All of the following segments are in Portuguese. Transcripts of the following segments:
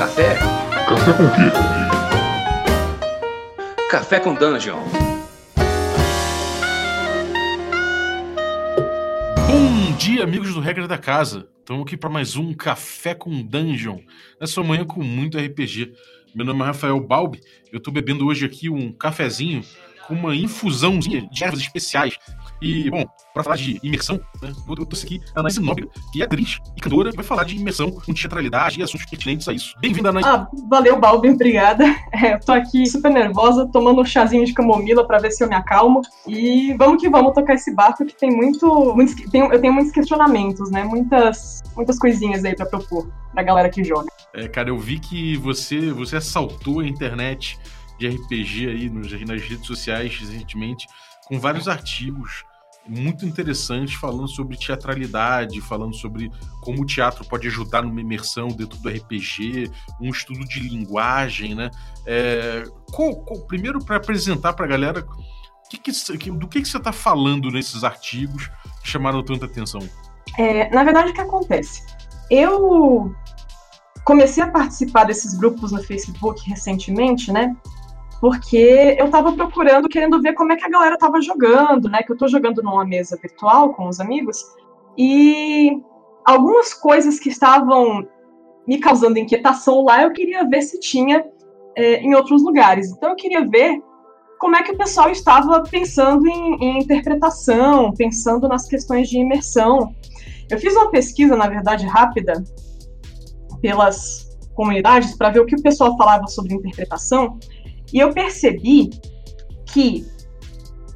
Café? Café com quê? Café com Dungeon. Bom dia, amigos do Regra da Casa. Estamos aqui para mais um Café com Dungeon. Nessa manhã com muito RPG. Meu nome é Rafael Balbi. Eu estou bebendo hoje aqui um cafezinho com uma infusãozinha de ervas especiais. E, bom, para falar de imersão, né, eu trouxe aqui a Anaís Nóbrega, que é atriz e cantora, vai falar de imersão com teatralidade e assuntos pertinentes a isso. Bem-vinda, Anaís. Ah, valeu, Balbi, obrigada. É, eu tô aqui super nervosa, tomando um chazinho de camomila para ver se eu me acalmo. E vamos que vamos tocar esse barco que tem muito. Muitos, tem, eu tenho muitos questionamentos, né? Muitas, muitas coisinhas aí para propor pra galera que joga. É, cara, eu vi que você, você assaltou a internet de RPG aí nos, nas redes sociais recentemente com vários artigos muito interessantes falando sobre teatralidade, falando sobre como o teatro pode ajudar numa imersão dentro do RPG, um estudo de linguagem, né? É, qual, qual, primeiro, para apresentar para a galera que que, do que, que você está falando nesses artigos que chamaram tanta atenção. É, na verdade, o que acontece? Eu comecei a participar desses grupos no Facebook recentemente, né? Porque eu estava procurando, querendo ver como é que a galera estava jogando, né? Que eu estou jogando numa mesa virtual com os amigos, e algumas coisas que estavam me causando inquietação lá, eu queria ver se tinha é, em outros lugares. Então eu queria ver como é que o pessoal estava pensando em, em interpretação, pensando nas questões de imersão. Eu fiz uma pesquisa, na verdade, rápida, pelas comunidades, para ver o que o pessoal falava sobre interpretação. E eu percebi que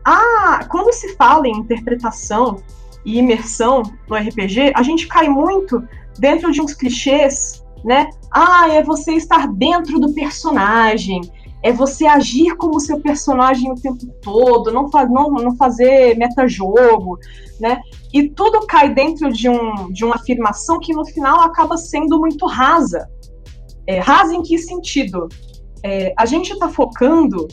ah, quando se fala em interpretação e imersão no RPG, a gente cai muito dentro de uns clichês, né? Ah, é você estar dentro do personagem, é você agir como seu personagem o tempo todo, não, fa não, não fazer metajogo, né? E tudo cai dentro de, um, de uma afirmação que no final acaba sendo muito rasa. É, rasa em que sentido? É, a gente está focando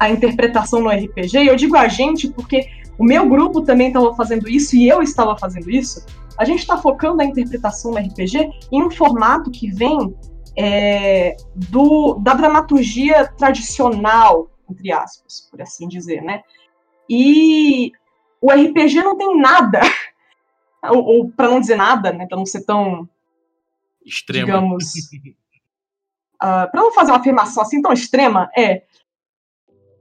a interpretação no RPG, e eu digo a gente porque o meu grupo também estava fazendo isso e eu estava fazendo isso. A gente está focando a interpretação no RPG em um formato que vem é, do, da dramaturgia tradicional, entre aspas, por assim dizer, né? E o RPG não tem nada, ou, ou para não dizer nada, né, para não ser tão extremo, digamos, uh, ah, para não fazer uma afirmação assim tão extrema, é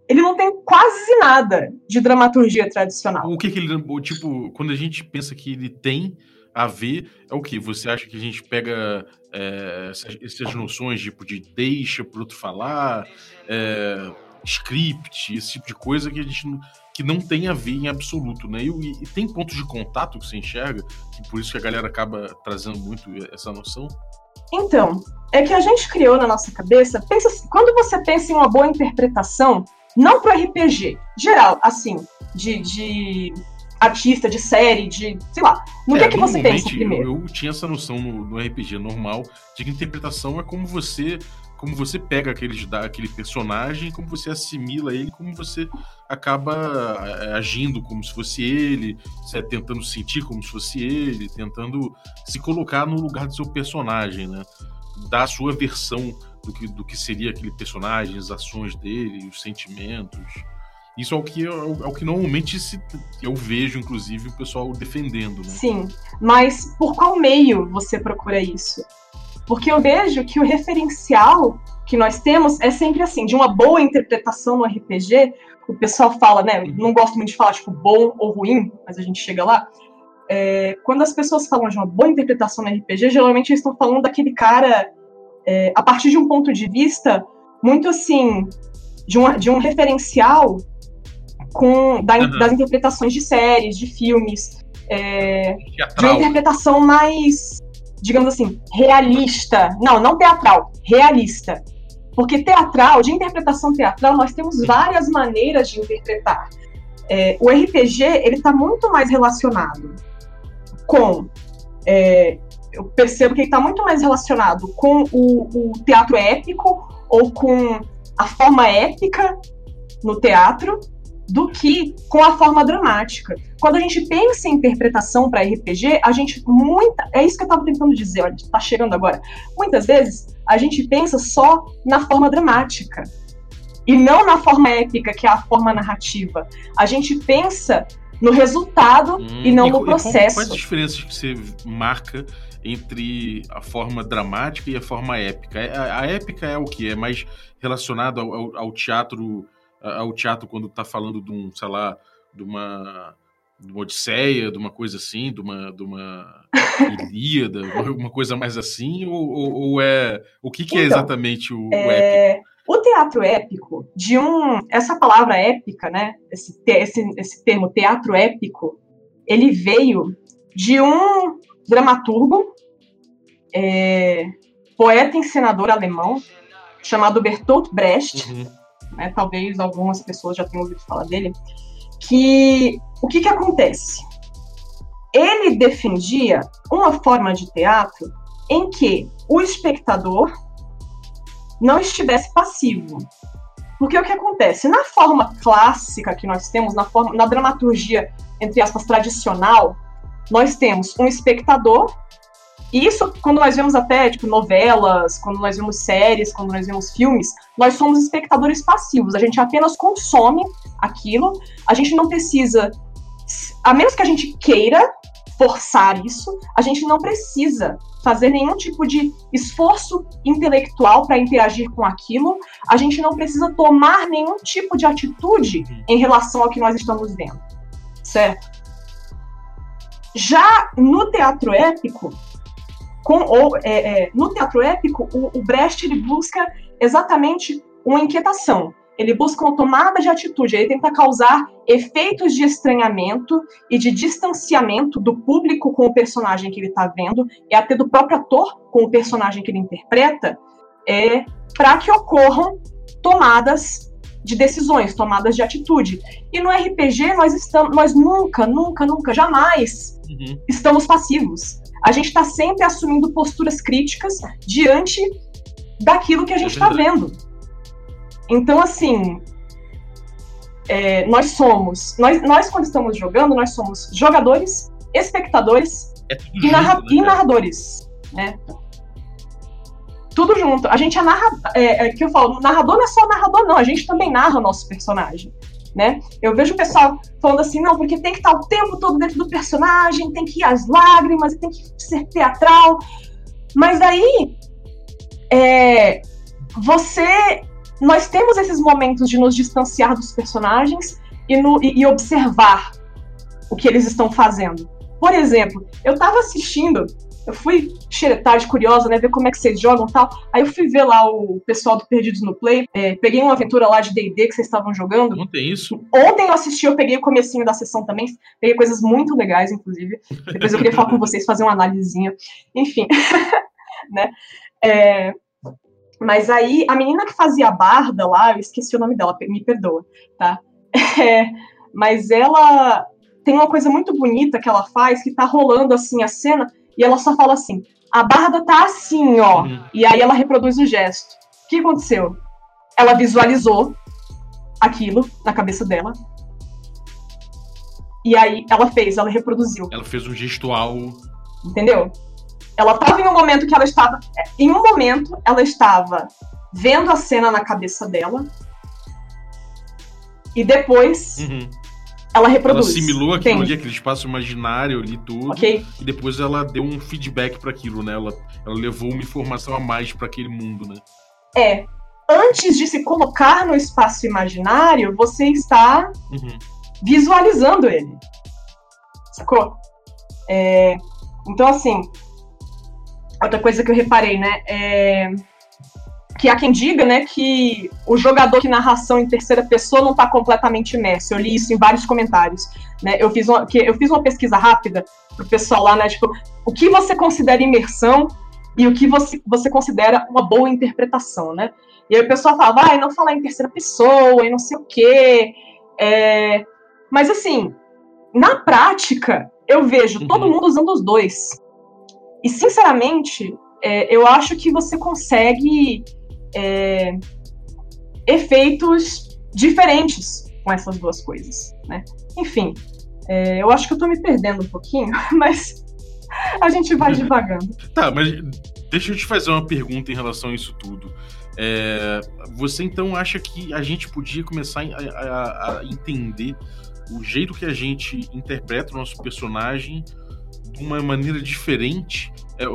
ele não tem quase nada de dramaturgia tradicional. O que, que ele. Tipo, quando a gente pensa que ele tem a ver, é o que? Você acha que a gente pega é, essas, essas, noções tipo, de deixa pro outro falar, é, script, esse tipo de coisa que a gente não, que não tem a ver em absoluto, né? E, e, tem pontos de contato que você enxerga, que por isso que a galera acaba trazendo muito essa noção? Então, é que a gente criou na nossa cabeça, pensa, quando você pensa em uma boa interpretação, não pro RPG, geral, assim, de, de artista, de série, de. sei lá. No é, que, é que você pensa primeiro? Eu, eu tinha essa noção no, no, RPG normal de que interpretação é como você. Como você pega aquele, aquele personagem, como você assimila ele, como você acaba é, agindo como se fosse ele, tentando sentir como se fosse ele, tentando se colocar no lugar do seu personagem, né? dar a sua versão do que, do que seria aquele personagem, as ações dele, os sentimentos. Isso é o que, é o que normalmente se, eu vejo, inclusive, o pessoal defendendo. Né? Sim, mas por qual meio você procura isso? Porque eu vejo que o referencial que nós temos é sempre assim, de uma boa interpretação no RPG, o pessoal fala, né? Não gosto muito de falar, tipo, bom ou ruim, mas a gente chega lá. É, quando as pessoas falam de uma boa interpretação no RPG, geralmente eles estão falando daquele cara é, a partir de um ponto de vista muito assim, de, uma, de um referencial com, da, uhum. das interpretações de séries, de filmes, é, de uma interpretação mais, digamos assim, realista. Não, não teatral, realista. Porque teatral, de interpretação teatral, nós temos várias maneiras de interpretar. É, o RPG ele está muito mais relacionado com. É, eu percebo que ele está muito mais relacionado com o, o teatro épico ou com a forma épica no teatro do que com a forma dramática. Quando a gente pensa em interpretação para RPG, a gente muita, é isso que eu estava tentando dizer, olha, está chegando agora. Muitas vezes a gente pensa só na forma dramática e não na forma épica, que é a forma narrativa. A gente pensa no resultado hum, e não e, no processo. Quais as diferenças que você marca entre a forma dramática e a forma épica? A, a épica é o que? É mais relacionado ao, ao, ao teatro, ao teatro quando está falando de um, sei lá, de uma de uma Odisseia, de uma coisa assim, de uma, de uma Ilíada, uma coisa mais assim, ou, ou, ou é o que, que é então, é exatamente o, é... o, épico? O teatro épico, de um, essa palavra épica, né, esse, esse, esse termo teatro épico, ele veio de um dramaturgo, é, poeta e encenador alemão chamado Bertolt Brecht, uhum. Né, talvez algumas pessoas já tenham ouvido falar dele, que o que, que acontece? Ele defendia uma forma de teatro em que o espectador não estivesse passivo. Porque o que acontece? Na forma clássica que nós temos, na, forma, na dramaturgia, entre aspas, tradicional, nós temos um espectador, isso, quando nós vemos até, tipo, novelas, quando nós vemos séries, quando nós vemos filmes, nós somos espectadores passivos, a gente apenas consome aquilo, a gente não precisa a menos que a gente queira forçar isso, a gente não precisa fazer nenhum tipo de esforço intelectual para interagir com aquilo, a gente não precisa tomar nenhum tipo de atitude uhum. em relação ao que nós estamos vendo, certo? Já no teatro épico, com, ou, é, é, no teatro épico, o, o Brecht ele busca exatamente uma inquietação ele busca uma tomada de atitude, ele tenta causar efeitos de estranhamento e de distanciamento do público com o personagem que ele está vendo e até do próprio ator com o personagem que ele interpreta, é, para que ocorram tomadas de decisões, tomadas de atitude. E no RPG nós estamos, nós nunca, nunca, nunca, jamais uhum. estamos passivos. A gente está sempre assumindo posturas críticas diante daquilo que a gente está é vendo. Então, assim, é, nós somos, nós, nós quando estamos jogando, nós somos jogadores, espectadores é e, narra junto, né, e, narradores, né? Tudo junto. A gente é narrador, é, é, que eu falo, narrador não é só narrador, não, a gente também narra o nosso personagem. Né? Eu vejo o pessoal falando assim, não, porque tem que estar o tempo todo dentro do personagem, tem que ir às lágrimas, tem que ser teatral. Mas aí é, você nós temos esses momentos de nos distanciar dos personagens e, no, e, e observar o que eles estão fazendo. Por exemplo, eu tava assistindo, eu fui tarde curiosa, né, ver como é que vocês jogam e tal. Aí eu fui ver lá o pessoal do Perdidos no Play, é, peguei uma aventura lá de D&D que vocês estavam jogando. Ontem isso? Ontem eu assisti, eu peguei o comecinho da sessão também, peguei coisas muito legais, inclusive. Depois eu queria falar com vocês, fazer uma análisezinha. Enfim, né. É, mas aí, a menina que fazia a barda lá, eu esqueci o nome dela, me perdoa, tá? É, mas ela tem uma coisa muito bonita que ela faz, que tá rolando assim a cena, e ela só fala assim: a barda tá assim, ó. Uhum. E aí ela reproduz o gesto. O que aconteceu? Ela visualizou aquilo na cabeça dela. E aí ela fez, ela reproduziu. Ela fez um gestual. Entendeu? Ela estava em um momento que ela estava. Em um momento, ela estava vendo a cena na cabeça dela. E depois. Uhum. Ela reproduz. Ela assimilou aquilo Entende? ali, aquele espaço imaginário ali, tudo. Okay. E depois ela deu um feedback para aquilo, né? Ela, ela levou uma informação a mais para aquele mundo, né? É. Antes de se colocar no espaço imaginário, você está uhum. visualizando ele. Sacou? É, então, assim, outra coisa que eu reparei, né? É que há quem diga, né, que o jogador que narração em terceira pessoa não está completamente imerso. Eu li isso em vários comentários, né? Eu fiz uma, que, eu fiz uma pesquisa rápida pro pessoal lá, né, tipo, o que você considera imersão e o que você, você considera uma boa interpretação, né? E aí o pessoal falava, ah, não falar em terceira pessoa e não sei o quê. É... Mas assim, na prática, eu vejo uhum. todo mundo usando os dois. E, sinceramente, é, eu acho que você consegue é, efeitos diferentes com essas duas coisas, né? Enfim, é, eu acho que eu tô me perdendo um pouquinho, mas a gente vai devagando. tá, mas deixa eu te fazer uma pergunta em relação a isso tudo. É, você então acha que a gente podia começar a, a, a, entender o jeito que a gente interpreta o nosso personagem de uma maneira diferente? É,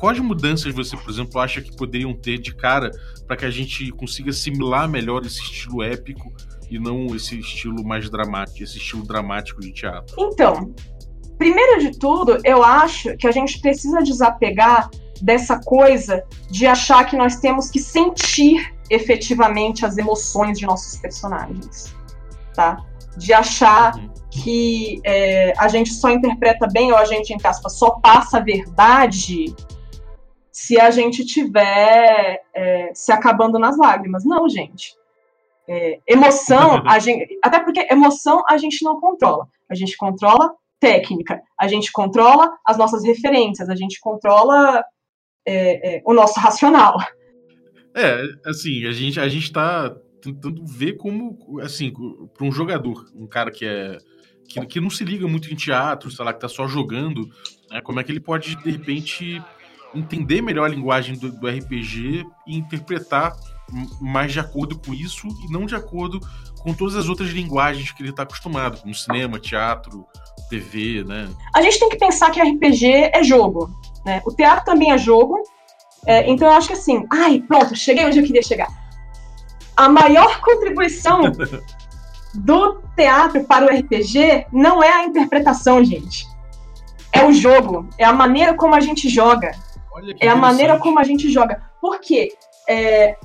quais mudanças você, por exemplo, acha que poderiam ter de cara para que a gente consiga assimilar melhor esse estilo épico e não esse estilo mais dramático, esse estilo dramático de teatro? Então, primeiro de tudo, eu acho que a gente precisa desapegar dessa coisa de achar que nós temos que sentir efetivamente as emoções de nossos personagens, tá? De achar uhum. que é, a gente só interpreta bem ou a gente, entre aspas, só passa a verdade se a gente tiver é, se acabando nas lágrimas. Não, gente. É, emoção, a gente, até porque emoção a gente não controla. A gente controla técnica, a gente controla as nossas referências, a gente controla é, é, o nosso racional. É, assim, a gente a gente está tentando ver como, assim, para um jogador, um cara que é que, que não se liga muito em teatro, sei lá, que está só jogando, né, como é que ele pode de repente entender melhor a linguagem do, do RPG e interpretar mais de acordo com isso e não de acordo com todas as outras linguagens que ele está acostumado, como cinema, teatro, TV, né? A gente tem que pensar que RPG é jogo, né? O teatro também é jogo, é, então eu acho que assim, ai, pronto, cheguei onde eu queria chegar. A maior contribuição do teatro para o RPG não é a interpretação, gente. É o jogo, é a maneira como a gente joga. É a maneira como a gente joga. Por quê? É,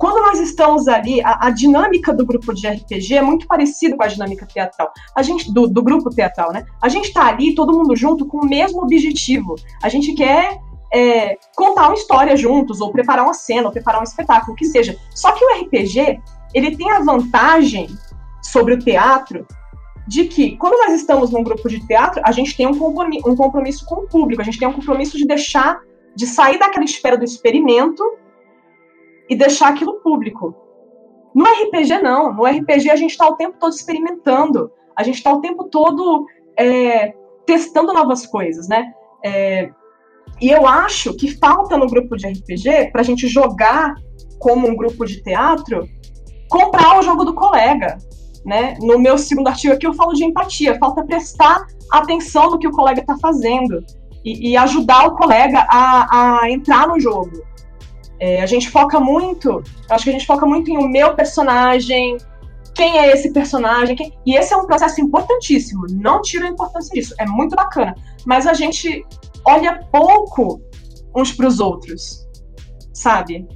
quando nós estamos ali, a, a, dinâmica do grupo de RPG é muito parecida com a dinâmica teatral. A gente do, do grupo teatral, né? A gente está ali, todo mundo junto, com o mesmo objetivo. A gente quer é, contar uma história juntos, ou preparar uma cena, ou preparar um espetáculo, o que seja. Só que o RPG, ele tem a vantagem sobre o teatro de que, quando nós estamos num grupo de teatro, a gente tem um compromisso com o público, a gente tem um compromisso de deixar de sair daquela esfera do experimento e deixar aquilo público. No RPG, não. No RPG, a gente está o tempo todo experimentando. A gente está o tempo todo é, testando novas coisas, né? É, e eu acho que falta no grupo de RPG, para a gente jogar como um grupo de teatro, comprar o jogo do colega. Né? No meu segundo artigo aqui eu falo de empatia. Falta prestar atenção no que o colega está fazendo e, e ajudar o colega a, a entrar no jogo. É, a gente foca muito, acho que a gente foca muito em o meu personagem, quem é esse personagem, quem... e esse é um processo importantíssimo, não tira a importância disso, é muito bacana, mas a gente olha pouco uns para os outros, sabe?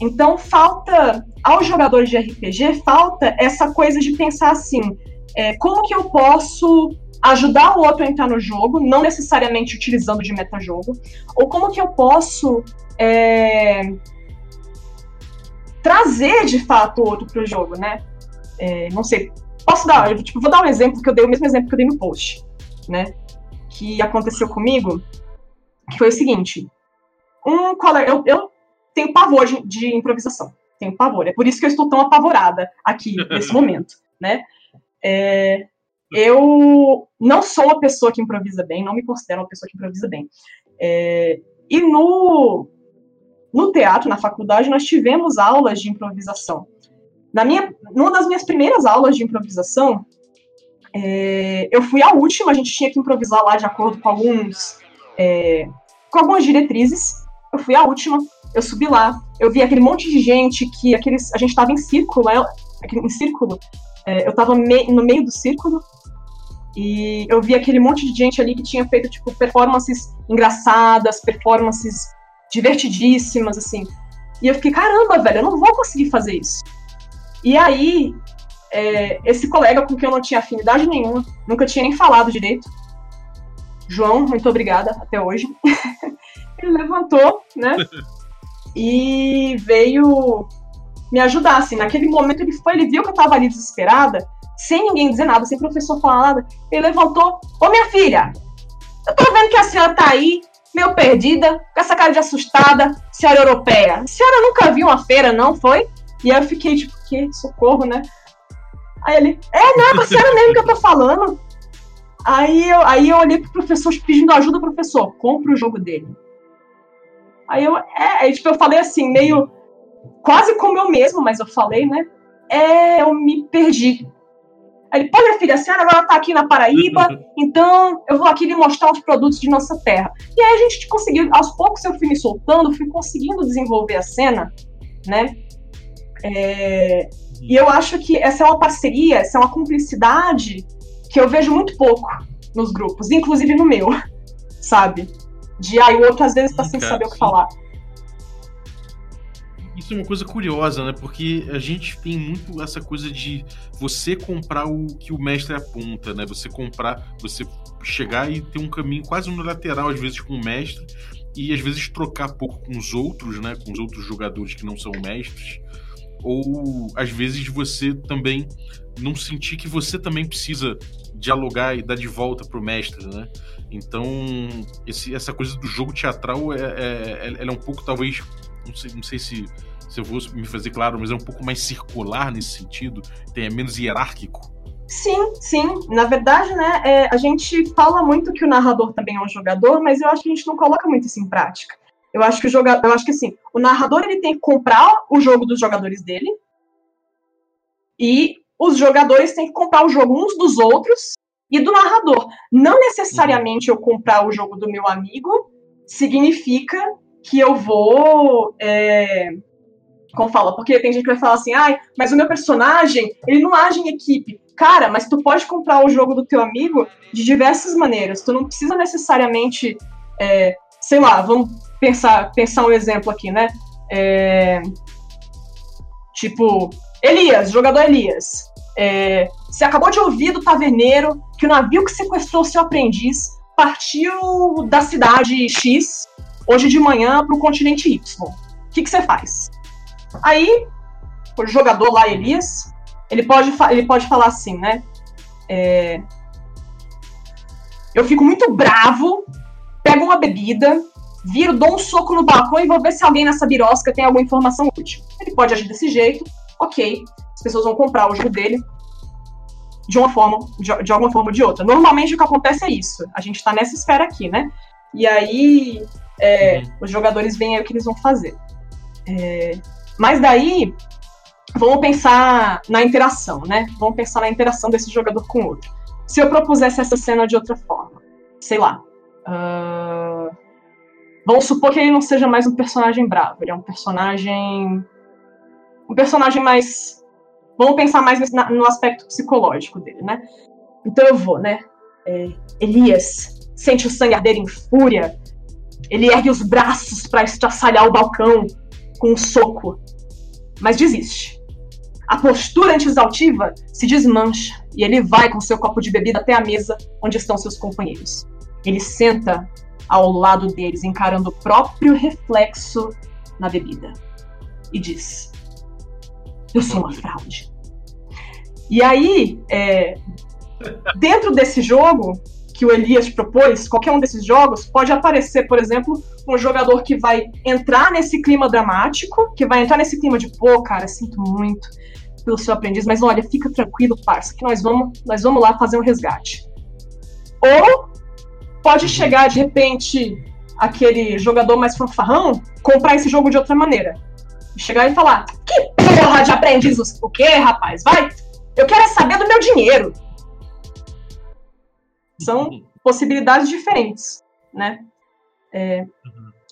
Então falta, aos jogadores de RPG, falta essa coisa de pensar assim, é, como que eu posso ajudar o outro a entrar no jogo, não necessariamente utilizando de metajogo, ou como que eu posso é, trazer de fato o outro para o jogo, né? É, não sei, posso dar, eu, tipo, vou dar um exemplo que eu dei, o mesmo exemplo que eu dei no post, né? Que aconteceu comigo, que foi o seguinte, um colega, eu, eu tenho pavor de, de improvisação, tenho pavor, é por isso que eu estou tão apavorada aqui nesse momento, né? É, eu não sou uma pessoa que improvisa bem, não me considero uma pessoa que improvisa bem. É, e no, no teatro, na faculdade, nós tivemos aulas de improvisação. Na minha, numa das minhas primeiras aulas de improvisação, é, eu fui a última, a gente tinha que improvisar lá de acordo com alguns é, com algumas diretrizes. Eu fui a última, eu subi lá, eu vi aquele monte de gente que aqueles, a gente estava em círculo, em círculo, é, eu estava me, no meio do círculo e eu vi aquele monte de gente ali que tinha feito, tipo, performances engraçadas, performances divertidíssimas, assim. E eu fiquei, caramba, velho, eu não vou conseguir fazer isso. E aí, é, esse colega com quem eu não tinha afinidade nenhuma, nunca tinha nem falado direito, João, muito obrigada até hoje. ele levantou, né? e veio me ajudar, assim. Naquele momento ele foi, ele viu que eu tava ali desesperada, sem ninguém dizer nada, sem professor falar nada, ele levantou: Ô minha filha, eu tô vendo que a senhora tá aí, meio perdida, com essa cara de assustada, senhora europeia. A senhora nunca viu uma feira, não foi? E aí eu fiquei tipo, que socorro, né? Aí ele, é, não, é a senhora mesmo que eu tô falando. Aí eu, aí eu olhei pro professor pedindo ajuda, professor, compra o jogo dele. Aí eu, é, aí, tipo, eu falei assim, meio quase como eu mesmo, mas eu falei, né? É, eu me perdi. Ele, pô, minha filha, a senhora agora tá aqui na Paraíba, então eu vou aqui lhe mostrar os produtos de nossa terra. E aí a gente conseguiu, aos poucos eu fui me soltando, fui conseguindo desenvolver a cena, né? É, e eu acho que essa é uma parceria, essa é uma cumplicidade que eu vejo muito pouco nos grupos, inclusive no meu, sabe? De aí ah, o outro às vezes tá sem saber o que falar. É uma coisa curiosa, né? Porque a gente tem muito essa coisa de você comprar o que o mestre aponta, né? Você comprar, você chegar e ter um caminho quase unilateral, às vezes, com o mestre, e às vezes trocar pouco com os outros, né? Com os outros jogadores que não são mestres. Ou às vezes você também não sentir que você também precisa dialogar e dar de volta pro mestre, né? Então, esse, essa coisa do jogo teatral é, é, é, é um pouco, talvez, não sei, não sei se, se eu vou me fazer claro, mas é um pouco mais circular nesse sentido, tem, é menos hierárquico. Sim, sim. Na verdade, né, é, a gente fala muito que o narrador também é um jogador, mas eu acho que a gente não coloca muito isso em prática. Eu acho que o jogador, eu acho que assim, o narrador ele tem que comprar o jogo dos jogadores dele e os jogadores têm que comprar o jogo uns dos outros e do narrador. Não necessariamente eu comprar o jogo do meu amigo significa que eu vou. É, como fala? Porque tem gente que vai falar assim, ai, mas o meu personagem, ele não age em equipe. Cara, mas tu pode comprar o jogo do teu amigo de diversas maneiras. Tu não precisa necessariamente, é, sei lá, vamos pensar, pensar um exemplo aqui, né? É, tipo, Elias, jogador Elias. É, você acabou de ouvir do taverneiro que o navio que sequestrou seu aprendiz partiu da cidade X hoje de manhã para o continente Y. O que, que você faz? Aí, o jogador lá, Elias, ele pode, ele pode falar assim, né? É, eu fico muito bravo, pego uma bebida, viro, dou um soco no balcão e vou ver se alguém nessa birosca tem alguma informação útil. Ele pode agir desse jeito, ok. As pessoas vão comprar o jogo dele de uma forma, de, de alguma forma ou de outra. Normalmente o que acontece é isso. A gente está nessa esfera aqui, né? E aí é, uhum. os jogadores veem aí o que eles vão fazer. É, mas daí, vamos pensar na interação, né? Vamos pensar na interação desse jogador com o outro. Se eu propusesse essa cena de outra forma, sei lá. Uh, vamos supor que ele não seja mais um personagem bravo, ele é um personagem. Um personagem mais. Vamos pensar mais no aspecto psicológico dele, né? Então eu vou, né? É, Elias sente o sangue arder em fúria, ele ergue os braços para estraçalhar o balcão com um soco, mas desiste. A postura anti-exaltiva se desmancha e ele vai com seu copo de bebida até a mesa onde estão seus companheiros. Ele senta ao lado deles, encarando o próprio reflexo na bebida, e diz: Eu sou uma fraude. E aí, é, dentro desse jogo, que o Elias propôs, qualquer um desses jogos, pode aparecer, por exemplo, um jogador que vai entrar nesse clima dramático, que vai entrar nesse clima de, pô, cara, sinto muito pelo seu aprendiz, mas olha, fica tranquilo, parça, que nós vamos, nós vamos lá fazer um resgate. Ou pode chegar, de repente, aquele jogador mais fanfarrão, comprar esse jogo de outra maneira. Chegar e falar, que porra de aprendiz o quê, rapaz? Vai! Eu quero é saber do meu dinheiro. São possibilidades diferentes, né? É.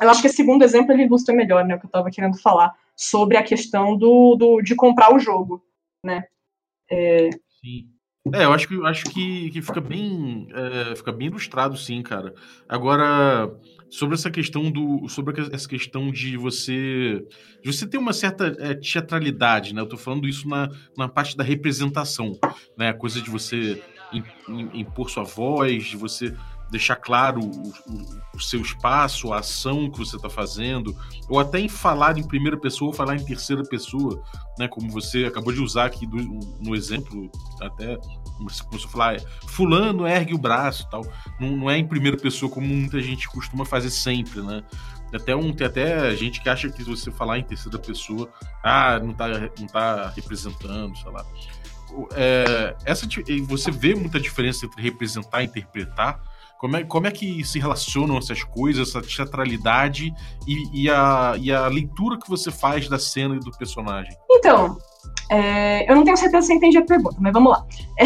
Eu acho que esse segundo exemplo ele ilustra melhor, né, o que eu estava querendo falar sobre a questão do, do de comprar o jogo, né? É, sim. É, eu acho que acho que, que fica bem é, fica bem ilustrado, sim, cara. Agora sobre essa questão do sobre essa questão de você de você ter uma certa é, teatralidade, né? Eu tô falando isso na, na parte da representação, né? A coisa de você impor sua voz, de você deixar claro o, o, o, seu espaço, a ação que você está fazendo, ou até em falar em primeira pessoa falar em terceira pessoa, né? Como você acabou de usar aqui do, no exemplo, até você começou a falar, é, fulano ergue o braço tal. Não, não, é em primeira pessoa como muita gente costuma fazer sempre, né? Até um, tem até gente que acha que se você falar em terceira pessoa, ah, não tá, não tá representando, sei lá é, essa, você vê muita diferença entre representar e interpretar Como é, como é que se relacionam essas coisas, essa teatralidade e, e, a, e a leitura que você faz da cena e do personagem? Então, é, eu não tenho certeza se entendi a pergunta, mas vamos lá.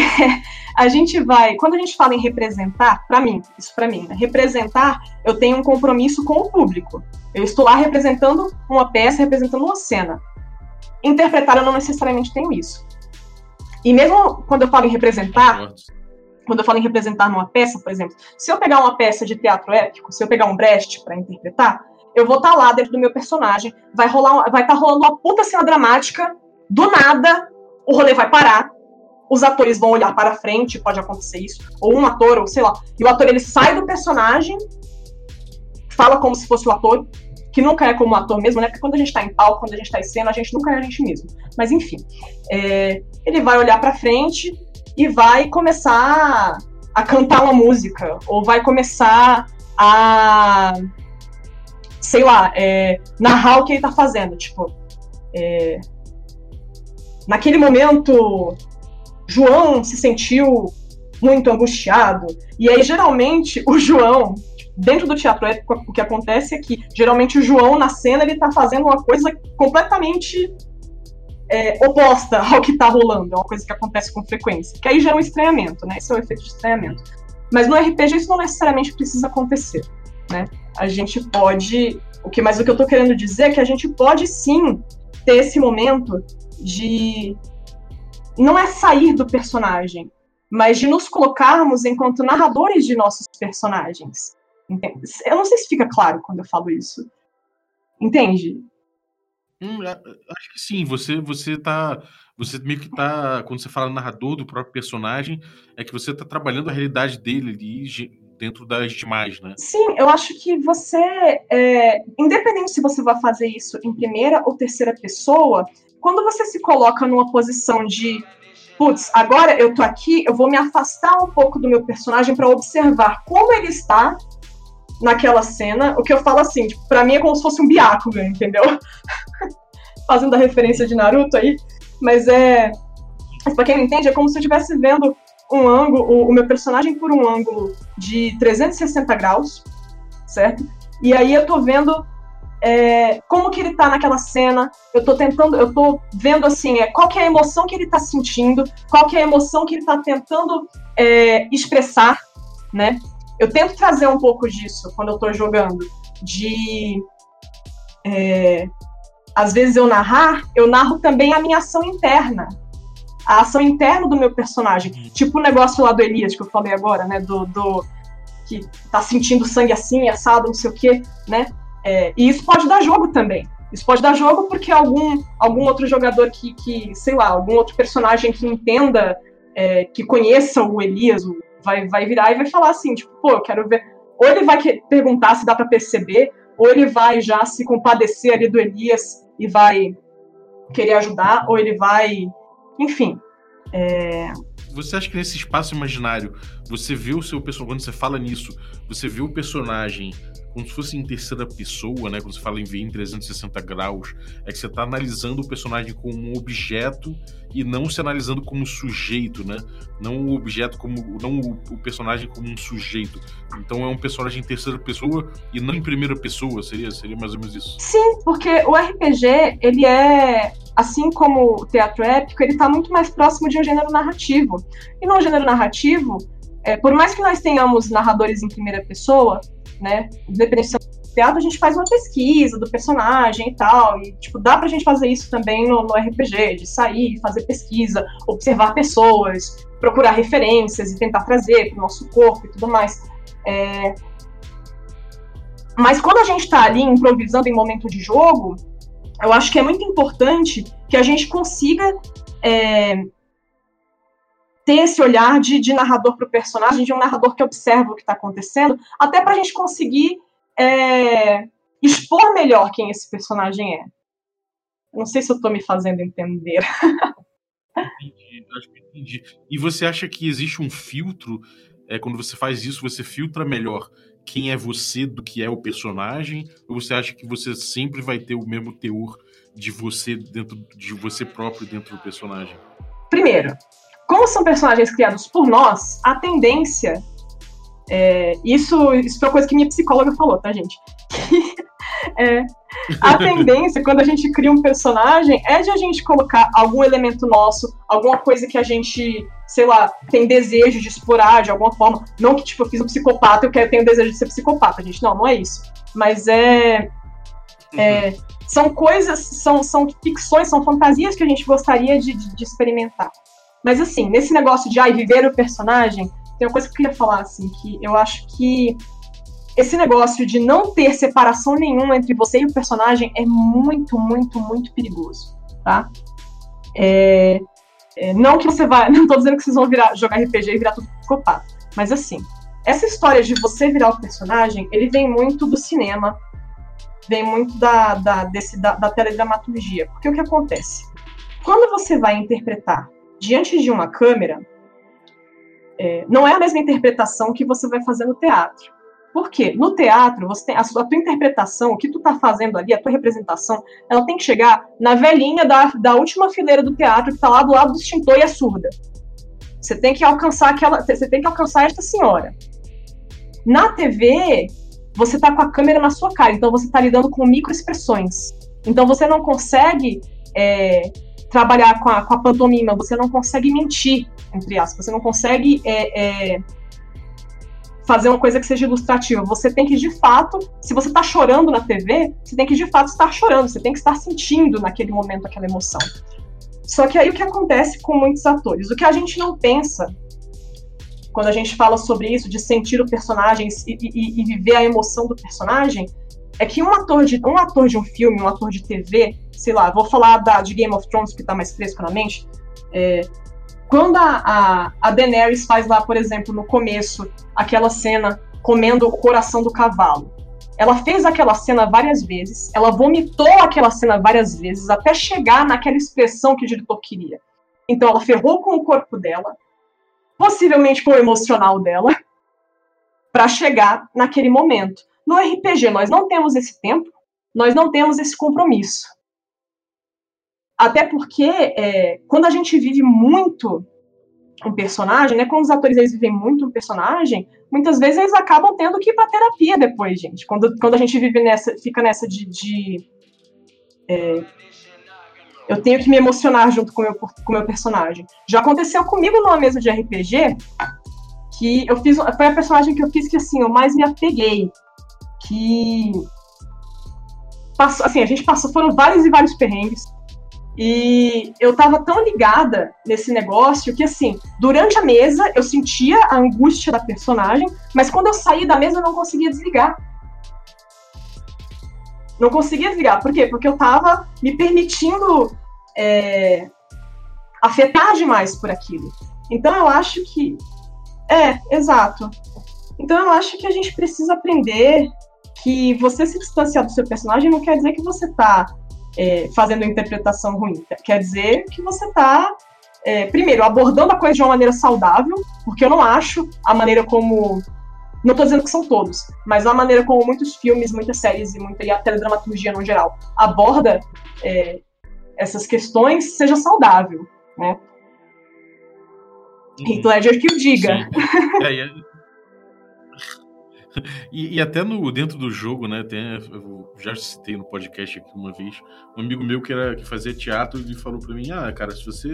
É, a gente vai, quando a gente fala em representar, para mim, isso para mim, né, representar, eu tenho um compromisso com o público. Eu estou lá representando uma peça, representando uma cena. Interpretar, eu não necessariamente tenho isso. E mesmo quando eu falo em representar, quando eu falo em representar numa peça, por exemplo, se eu pegar uma peça de teatro épico, se eu pegar um Brecht para interpretar, eu vou estar tá lá dentro do meu personagem, vai rolar, vai estar tá rolando uma puta cena dramática, do nada o rolê vai parar, os atores vão olhar para frente, pode acontecer isso, ou um ator, ou sei lá, e o ator ele sai do personagem, fala como se fosse o ator, que nunca é como ator mesmo, né? Porque quando a gente tá em palco, quando a gente tá em cena, a gente nunca é a gente mesmo. Mas enfim, é, ele vai olhar para frente, e vai começar a cantar uma música, ou vai começar a, sei lá, é, narrar o que ele tá fazendo. Tipo, é, naquele momento, João se sentiu muito angustiado, e aí geralmente o João, dentro do teatro épico, o que acontece é que geralmente o João na cena ele tá fazendo uma coisa completamente é, oposta ao que está rolando, é uma coisa que acontece com frequência. Que aí gera um estranhamento, né? Esse é o efeito de estranhamento. Mas no RPG isso não necessariamente precisa acontecer, né? A gente pode. O que mais o que eu estou querendo dizer é que a gente pode sim ter esse momento de não é sair do personagem, mas de nos colocarmos enquanto narradores de nossos personagens. Entende? Eu não sei se fica claro quando eu falo isso. Entende? Hum, acho que sim, você você tá você meio que tá quando você fala narrador do próprio personagem, é que você tá trabalhando a realidade dele ali dentro das demais, né? Sim, eu acho que você, é, independente se você vai fazer isso em primeira ou terceira pessoa, quando você se coloca numa posição de putz, agora eu tô aqui, eu vou me afastar um pouco do meu personagem para observar como ele está naquela cena, o que eu falo assim, tipo, pra mim é como se fosse um Byakugan, entendeu? Fazendo a referência de Naruto aí, mas é. Pra quem não entende, é como se eu estivesse vendo um ângulo, o, o, meu personagem por um ângulo de 360 graus, certo? E aí eu tô vendo é, como que ele tá naquela cena, eu tô tentando, eu tô vendo assim, é, qual que é a emoção que ele tá sentindo, qual que é a emoção que ele tá tentando é, expressar, né? Eu tento trazer um pouco disso quando eu tô jogando, de é, às vezes eu narrar, eu narro também a minha ação interna, a ação interna do meu personagem, uhum. tipo o negócio lá do Elias que eu falei agora, né, do, do que tá sentindo sangue assim, assado, não sei o quê, né, é, e isso pode dar jogo também. Isso pode dar jogo porque algum, algum outro jogador que, que, sei lá, algum outro personagem que entenda, é, que conheça o Elias, o vai, vai virar e vai falar assim, tipo, pô, eu quero ver. Ou ele vai perguntar se dá para perceber, ou ele vai já se compadecer ali do Elias e vai querer ajudar, ou ele vai. Enfim. É... Você acha que nesse espaço imaginário, você vê o seu personagem, quando você fala nisso, você vê o personagem como se fosse em terceira pessoa, né? Quando você fala em ver em 360 graus, é que você está analisando o personagem como um objeto e não se analisando como sujeito, né? Não o objeto como. não o, personagem como um sujeito. Então é um personagem em terceira pessoa e não em primeira pessoa, seria, seria mais ou menos isso. Sim, porque o RPG, ele é. Assim como o teatro épico, ele está muito mais próximo de um gênero narrativo. E no gênero narrativo, é, por mais que nós tenhamos narradores em primeira pessoa, né? Independente se é teatro, a gente faz uma pesquisa do personagem e tal. E, tipo, dá pra gente fazer isso também no, no RPG, de sair, fazer pesquisa, observar pessoas, procurar referências e tentar trazer pro nosso corpo e tudo mais. É... Mas quando a gente tá ali improvisando em momento de jogo, eu acho que é muito importante que a gente consiga é, ter esse olhar de, de narrador para o personagem, de um narrador que observa o que está acontecendo, até para a gente conseguir é, expor melhor quem esse personagem é. Não sei se eu estou me fazendo entender. Entendi, acho que entendi. E você acha que existe um filtro? É, quando você faz isso, você filtra melhor quem é você do que é o personagem? Ou você acha que você sempre vai ter o mesmo teor de você dentro de você próprio dentro do personagem? Primeiro, como são personagens criados por nós, a tendência É, isso, isso foi uma coisa que minha psicóloga falou, tá, gente? é, a tendência, quando a gente cria um personagem, é de a gente colocar algum elemento nosso, alguma coisa que a gente, sei lá, tem desejo de explorar de alguma forma. Não que, tipo, eu fiz um psicopata eu quero, tenho desejo de ser psicopata, gente. Não, não é isso. Mas é. é uhum. são coisas, são, são ficções, são fantasias que a gente gostaria de, de, de experimentar. Mas, assim, nesse negócio de ai, viver o personagem, tem uma coisa que eu queria falar, assim, que eu acho que esse negócio de não ter separação nenhuma entre você e o personagem é muito, muito, muito perigoso, tá? É, é, não que você vai. Não tô dizendo que vocês vão virar, jogar RPG e virar tudo psicopata. Mas assim, essa história de você virar o personagem, ele vem muito do cinema, vem muito da, da, desse, da, da teledramaturgia. Porque o que acontece? Quando você vai interpretar diante de uma câmera, é, não é a mesma interpretação que você vai fazer no teatro. Por quê? No teatro, você tem a, sua, a tua interpretação, o que tu tá fazendo ali, a tua representação, ela tem que chegar na velhinha da, da última fileira do teatro que tá lá do lado do extintor e é surda. Você tem que alcançar aquela, você tem que alcançar esta senhora. Na TV, você tá com a câmera na sua cara, então você tá lidando com microexpressões. Então você não consegue é, trabalhar com a, com a pantomima, você não consegue mentir, entre aspas, você não consegue é, é, fazer uma coisa que seja ilustrativa. Você tem que, de fato, se você está chorando na TV, você tem que, de fato, estar chorando, você tem que estar sentindo naquele momento aquela emoção. Só que aí o que acontece com muitos atores? O que a gente não pensa quando a gente fala sobre isso, de sentir o personagem e, e, e viver a emoção do personagem, é que um ator de um ator de um filme, um ator de TV, sei lá, vou falar da, de Game of Thrones que está mais fresco na mente, é, quando a, a, a Daenerys faz lá, por exemplo, no começo, aquela cena comendo o coração do cavalo, ela fez aquela cena várias vezes, ela vomitou aquela cena várias vezes, até chegar naquela expressão que o diretor queria. Então ela ferrou com o corpo dela, possivelmente com o emocional dela, para chegar naquele momento. No RPG, nós não temos esse tempo, nós não temos esse compromisso. Até porque, é, quando a gente vive muito um personagem, né? Quando os atores eles vivem muito um personagem, muitas vezes eles acabam tendo que ir pra terapia depois, gente. Quando, quando a gente vive nessa, fica nessa de. de é, eu tenho que me emocionar junto com meu, o meu personagem. Já aconteceu comigo numa mesa de RPG que eu fiz. Foi a personagem que eu fiz que assim, eu mais me apeguei. Que. Passou, assim, a gente passou, foram vários e vários perrengues. E eu tava tão ligada nesse negócio que, assim, durante a mesa eu sentia a angústia da personagem, mas quando eu saí da mesa eu não conseguia desligar. Não conseguia desligar. Por quê? Porque eu tava me permitindo é, afetar demais por aquilo. Então eu acho que. É, exato. Então eu acho que a gente precisa aprender que você se distanciar do seu personagem não quer dizer que você tá é, fazendo interpretação ruim. Quer dizer que você está, é, primeiro, abordando a coisa de uma maneira saudável, porque eu não acho a maneira como. Não estou dizendo que são todos, mas a maneira como muitos filmes, muitas séries e, muita, e a teledramaturgia no geral aborda é, essas questões seja saudável, né? Uhum. Heath Ledger que o diga. É, e, e, até no, dentro do jogo, né? Tem, eu já citei no podcast aqui uma vez, um amigo meu que, era, que fazia teatro e falou para mim: Ah, cara, se você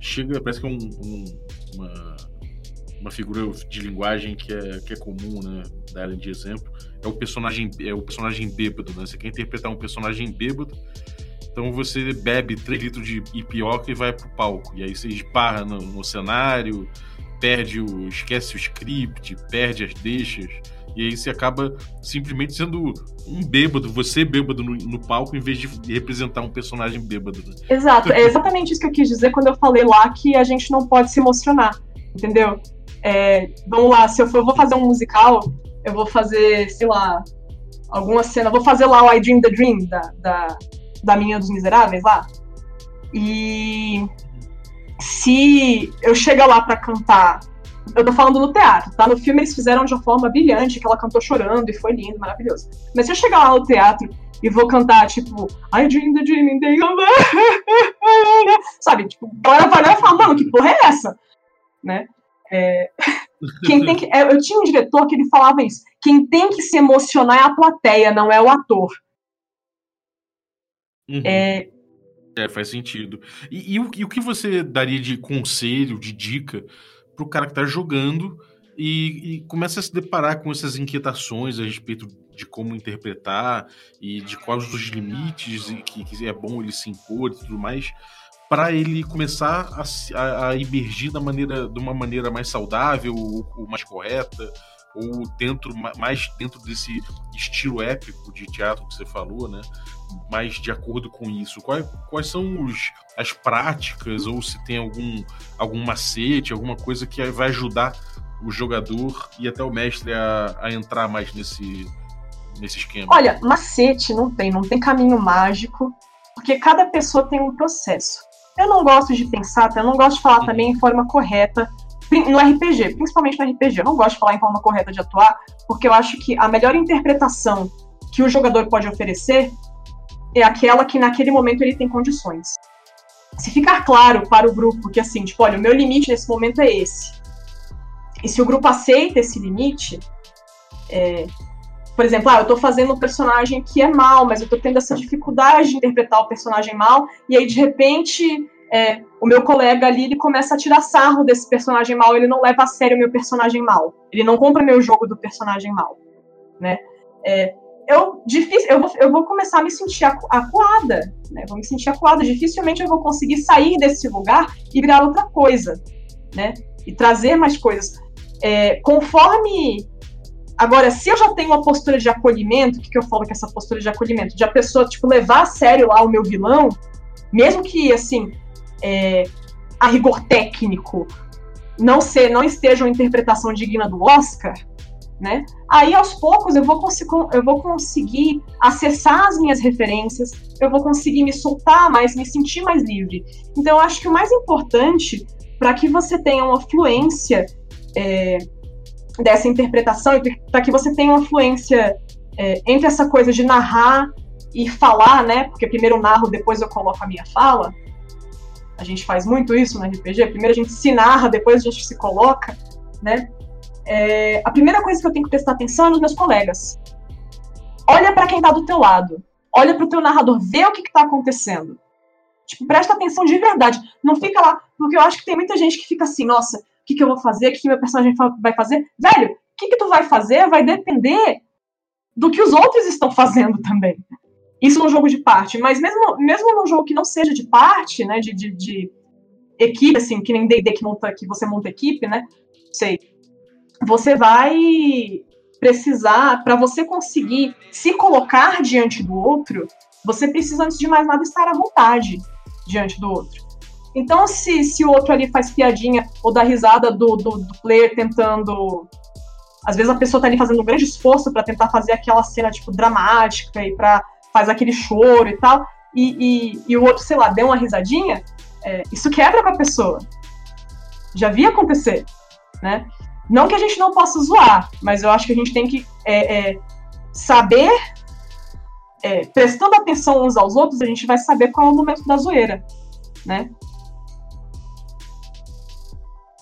chega, parece que é um, um, uma, uma figura de linguagem que é, que é comum, né? Dar de exemplo, é o personagem, é o personagem bêbado, né? Você quer interpretar um personagem bêbado. Então você bebe 3 litros de ipioca e vai pro palco. E aí você esbarra no, no cenário, perde o. esquece o script, perde as deixas. E aí você acaba simplesmente sendo um bêbado, você bêbado no, no palco, em vez de representar um personagem bêbado. Né? Exato, é exatamente isso que eu quis dizer quando eu falei lá que a gente não pode se emocionar, entendeu? É, vamos lá, se eu, for, eu vou fazer um musical, eu vou fazer, sei lá, alguma cena, vou fazer lá o I Dream the Dream da, da, da Menina dos Miseráveis lá. E se eu chegar lá para cantar eu tô falando no teatro, tá? No filme eles fizeram de uma forma brilhante, que ela cantou chorando e foi lindo, maravilhoso. Mas se eu chegar lá no teatro e vou cantar, tipo, I dream the dream in the Sabe? Tipo, a galera vai olhar e falar, mano, que porra é essa? Né? É... Quem tem que, é, eu tinha um diretor que ele falava isso. Quem tem que se emocionar é a plateia, não é o ator. Uhum. É, é, faz sentido. E, e, o, e, o, que você daria de conselho, de dica para o cara que está jogando e, e, começa a se deparar com essas inquietações a respeito de como interpretar e de quais os limites e que, que é bom ele se impor e tudo mais, para ele começar a, a, a, emergir da maneira, de uma maneira mais saudável ou, ou mais correta ou dentro mais dentro desse estilo épico de teatro que você falou, né? Mais de acordo com isso. Quais, quais são os, as práticas ou se tem algum algum macete, alguma coisa que vai ajudar o jogador e até o mestre a, a entrar mais nesse nesse esquema? Olha, macete não tem, não tem caminho mágico, porque cada pessoa tem um processo. Eu não gosto de pensar, eu não gosto de falar uhum. também em forma correta no RPG, principalmente no RPG. Eu não gosto de falar em forma correta de atuar, porque eu acho que a melhor interpretação que o jogador pode oferecer é aquela que naquele momento ele tem condições. Se ficar claro para o grupo que assim, tipo, olha, o meu limite nesse momento é esse. E se o grupo aceita esse limite, é, por exemplo, ah, eu tô fazendo um personagem que é mal, mas eu tô tendo essa dificuldade de interpretar o personagem mal, e aí de repente é, o meu colega ali ele começa a tirar sarro desse personagem mal, ele não leva a sério o meu personagem mal, ele não compra meu jogo do personagem mal, né? É, eu, difícil, eu, vou, eu vou começar a me sentir acuada, né? Vou me sentir acuada, dificilmente eu vou conseguir sair desse lugar e virar outra coisa, né? E trazer mais coisas. É, conforme Agora, se eu já tenho uma postura de acolhimento, o que, que eu falo que é essa postura de acolhimento? De a pessoa, tipo, levar a sério lá o meu vilão, mesmo que, assim, é, a rigor técnico não ser, não esteja uma interpretação digna do Oscar, né? Aí aos poucos eu vou, eu vou conseguir acessar as minhas referências, eu vou conseguir me soltar mais, me sentir mais livre. Então eu acho que o mais importante para que você tenha uma fluência é, dessa interpretação para que você tenha uma fluência é, entre essa coisa de narrar e falar, né? Porque primeiro eu narro, depois eu coloco a minha fala. A gente faz muito isso no RPG. Primeiro a gente se narra, depois a gente se coloca, né? É, a primeira coisa que eu tenho que prestar atenção é nos meus colegas. Olha para quem está do teu lado. Olha para o teu narrador, vê o que está acontecendo. Tipo, presta atenção de verdade. Não fica lá, porque eu acho que tem muita gente que fica assim, nossa, o que, que eu vou fazer? O que, que meu personagem vai fazer? Velho, o que, que tu vai fazer vai depender do que os outros estão fazendo também. Isso num jogo de parte, mas mesmo, mesmo num jogo que não seja de parte, né, de, de, de equipe, assim, que nem D&D que, monta, que você monta equipe, né, sei, você vai precisar, para você conseguir se colocar diante do outro, você precisa, antes de mais nada, estar à vontade diante do outro. Então, se, se o outro ali faz piadinha ou dá risada do, do, do player tentando. Às vezes a pessoa tá ali fazendo um grande esforço para tentar fazer aquela cena, tipo, dramática e para faz aquele choro e tal, e, e, e o outro, sei lá, deu uma risadinha, é, isso quebra com a pessoa. Já vi acontecer, né? Não que a gente não possa zoar, mas eu acho que a gente tem que é, é, saber, é, prestando atenção uns aos outros, a gente vai saber qual é o momento da zoeira, né?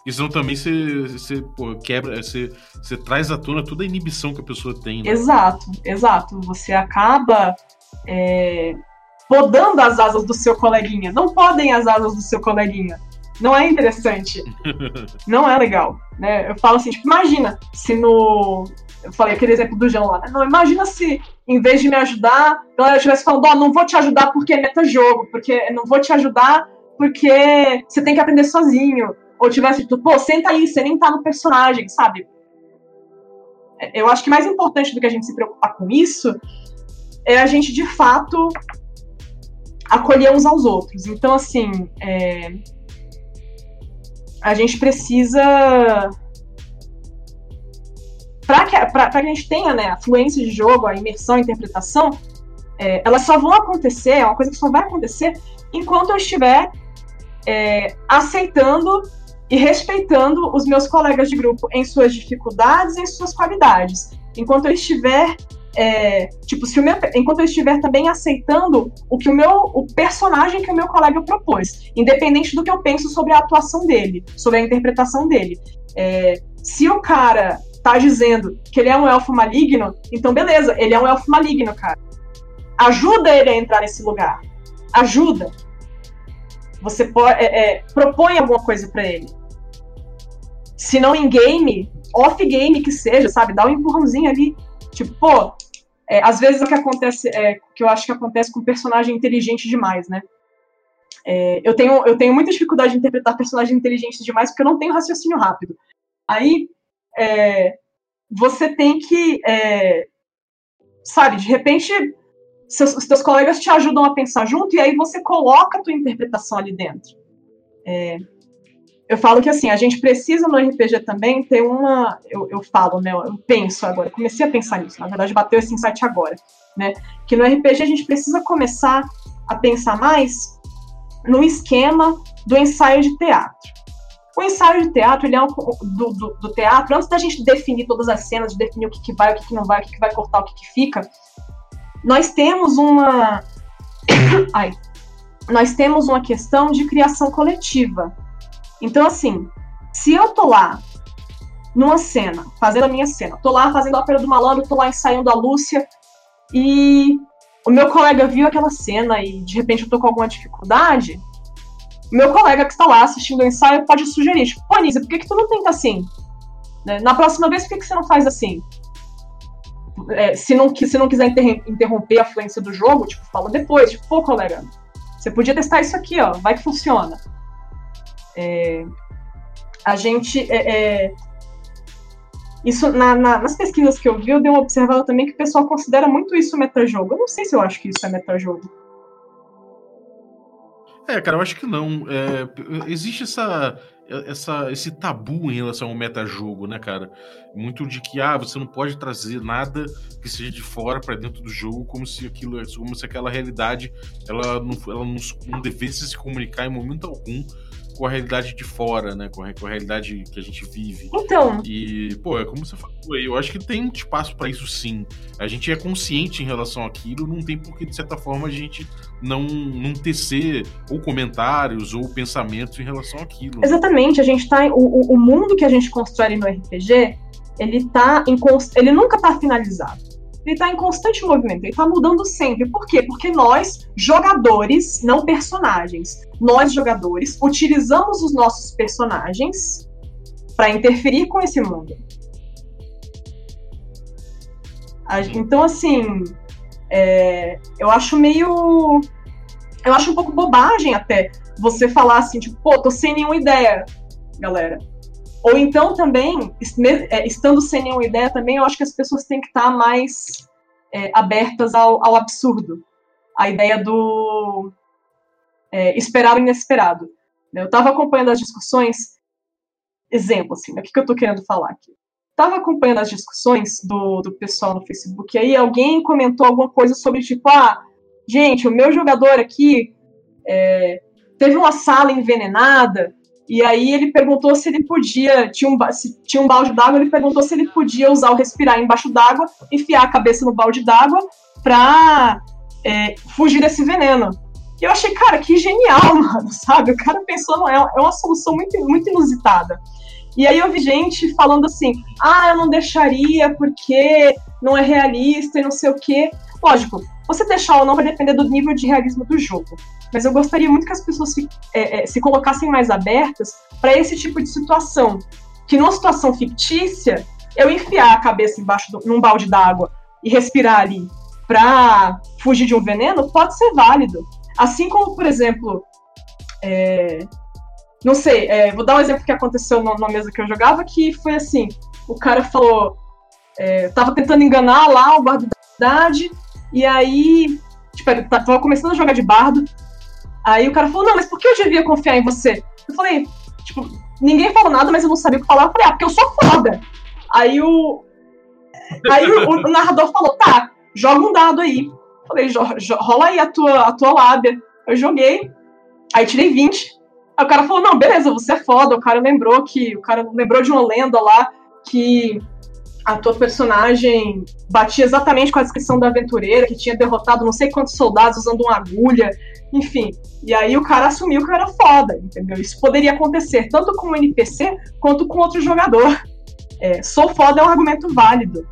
Isso também você, você pô, quebra, você, você traz à tona toda a inibição que a pessoa tem. Né? Exato, exato. Você acaba é, podando as asas do seu coleguinha. Não podem as asas do seu coleguinha. Não é interessante. não é legal. Né? Eu falo assim, tipo, imagina se no. Eu falei aquele exemplo do João lá. Né? Não, imagina se, em vez de me ajudar, a galera estivesse falando, ó, oh, não vou te ajudar porque é meta-jogo, porque não vou te ajudar porque você tem que aprender sozinho. Ou tivesse tipo, pô, senta aí, você nem tá no personagem, sabe? Eu acho que mais importante do que a gente se preocupar com isso é a gente, de fato, acolher uns aos outros. Então, assim, é, a gente precisa. Para que, que a gente tenha né, a fluência de jogo, a imersão, a interpretação, é, elas só vão acontecer, é uma coisa que só vai acontecer enquanto eu estiver é, aceitando e respeitando os meus colegas de grupo em suas dificuldades e em suas qualidades. Enquanto eu estiver é, tipo, se o meu, enquanto eu estiver também aceitando o que o meu, o personagem que o meu colega propôs, independente do que eu penso sobre a atuação dele, sobre a interpretação dele. É, Se o cara tá dizendo que ele é um elfo maligno, então beleza, ele é um elfo maligno, cara. Ajuda ele a entrar nesse lugar. Ajuda. Você pode, é, é, propõe alguma coisa para ele. Se não em game, off game que seja, sabe? Dá um empurrãozinho ali. Tipo, pô, é, às vezes o que acontece, é, que eu acho que acontece com personagem inteligente demais, né? É, eu, tenho, eu tenho muita dificuldade de interpretar personagens inteligentes demais porque eu não tenho raciocínio rápido. Aí, é, você tem que, é, sabe, de repente, seus, os teus colegas te ajudam a pensar junto e aí você coloca a tua interpretação ali dentro. Eu falo que assim, a gente precisa no RPG também ter uma. Eu, eu falo, né? Eu penso agora, comecei a pensar nisso, na verdade, bateu esse insight agora, né? Que no RPG a gente precisa começar a pensar mais no esquema do ensaio de teatro. O ensaio de teatro, ele é um, do, do, do, teatro, antes da gente definir todas as cenas, de definir o que, que vai, o que, que não vai, o que, que vai cortar, o que, que fica, nós temos uma. Ai. Nós temos uma questão de criação coletiva então, assim, se eu tô lá numa cena, fazendo a minha cena, tô lá fazendo a ópera do malandro, tô lá ensaiando a Lúcia e o meu colega viu aquela cena e de repente eu tô com alguma dificuldade, meu colega que está lá assistindo o ensaio pode sugerir, tipo, pô, Nisa, por que, que tu não tenta assim? Né? Na próxima vez, por que, que você não faz assim? É, se, não, se não quiser interromper a fluência do jogo, tipo, fala depois, tipo, pô, colega, você podia testar isso aqui, ó, vai que funciona. É, a gente. É, é, isso na, na, nas pesquisas que eu vi, eu dei uma observada também que o pessoal considera muito isso metajogo. Eu não sei se eu acho que isso é metajogo. É, cara, eu acho que não. É, existe essa, essa, esse tabu em relação ao metajogo, né, cara? Muito de que ah, você não pode trazer nada que seja de fora para dentro do jogo, como se aquilo, como se aquela realidade ela não, ela não, não devesse se comunicar em momento algum com a realidade de fora, né? Com a, com a, realidade que a gente vive. Então. E, pô, é como você falou aí, eu acho que tem espaço para isso sim. A gente é consciente em relação àquilo, não tem por que, de certa forma, a gente não, não tecer ou comentários ou pensamentos em relação àquilo. Exatamente, a gente tá. O, o mundo que a gente constrói no RPG, ele tá em. Ele nunca tá finalizado ele está em constante movimento, ele está mudando sempre. Por quê? Porque nós, jogadores, não personagens, nós, jogadores, utilizamos os nossos personagens para interferir com esse mundo. Então, assim, é, eu acho meio. Eu acho um pouco bobagem até você falar assim, tipo, pô, tô sem nenhuma ideia, galera. Ou então também, é, estando sem nenhuma ideia também, eu acho que as pessoas têm que estar mais é, abertas ao, ao, absurdo. A ideia do é, esperar o inesperado. Eu estava acompanhando as discussões, exemplo, assim, né, o que, que eu estou querendo falar aqui? Estava acompanhando as discussões do, do pessoal no Facebook, e aí alguém comentou alguma coisa sobre, tipo, ah, gente, o meu jogador aqui é, teve uma sala envenenada e aí ele perguntou se ele podia, tinha um, se tinha um balde d'água, ele perguntou se ele podia usar o respirar embaixo d'água, enfiar a cabeça no balde d'água pra é, fugir desse veneno. E eu achei, cara, que genial, mano, sabe? O cara pensou, é, é uma solução muito, muito inusitada. E aí eu vi gente falando assim, ah, eu não deixaria porque não é realista e não sei o quê. Lógico, você deixar ou não vai depender do nível de realismo do jogo. Mas eu gostaria muito que as pessoas se, é, é, se colocassem mais abertas para esse tipo de situação. Que numa situação fictícia, eu enfiar a cabeça embaixo num balde d'água e respirar ali para fugir de um veneno pode ser válido. Assim como, por exemplo, é, não sei, é, vou dar um exemplo que aconteceu na mesa que eu jogava, que foi assim, o cara falou, é, tava tentando enganar lá o guarda da cidade, e aí, tipo, tava começando a jogar de bardo, Aí o cara falou, não, mas por que eu devia confiar em você? Eu falei, tipo, ninguém falou nada, mas eu não sabia o que falar. Eu falei, ah, porque eu sou foda. Aí o. Aí o, o narrador falou, tá, joga um dado aí. Eu falei, rola aí a tua, a tua lábia. Eu joguei, aí tirei 20. Aí o cara falou, não, beleza, você é foda. O cara lembrou que. O cara lembrou de uma lenda lá que a tua personagem batia exatamente com a descrição da aventureira, que tinha derrotado não sei quantos soldados usando uma agulha, enfim. E aí o cara assumiu que era foda, entendeu? Isso poderia acontecer tanto com o NPC quanto com outro jogador. É, sou foda é um argumento válido.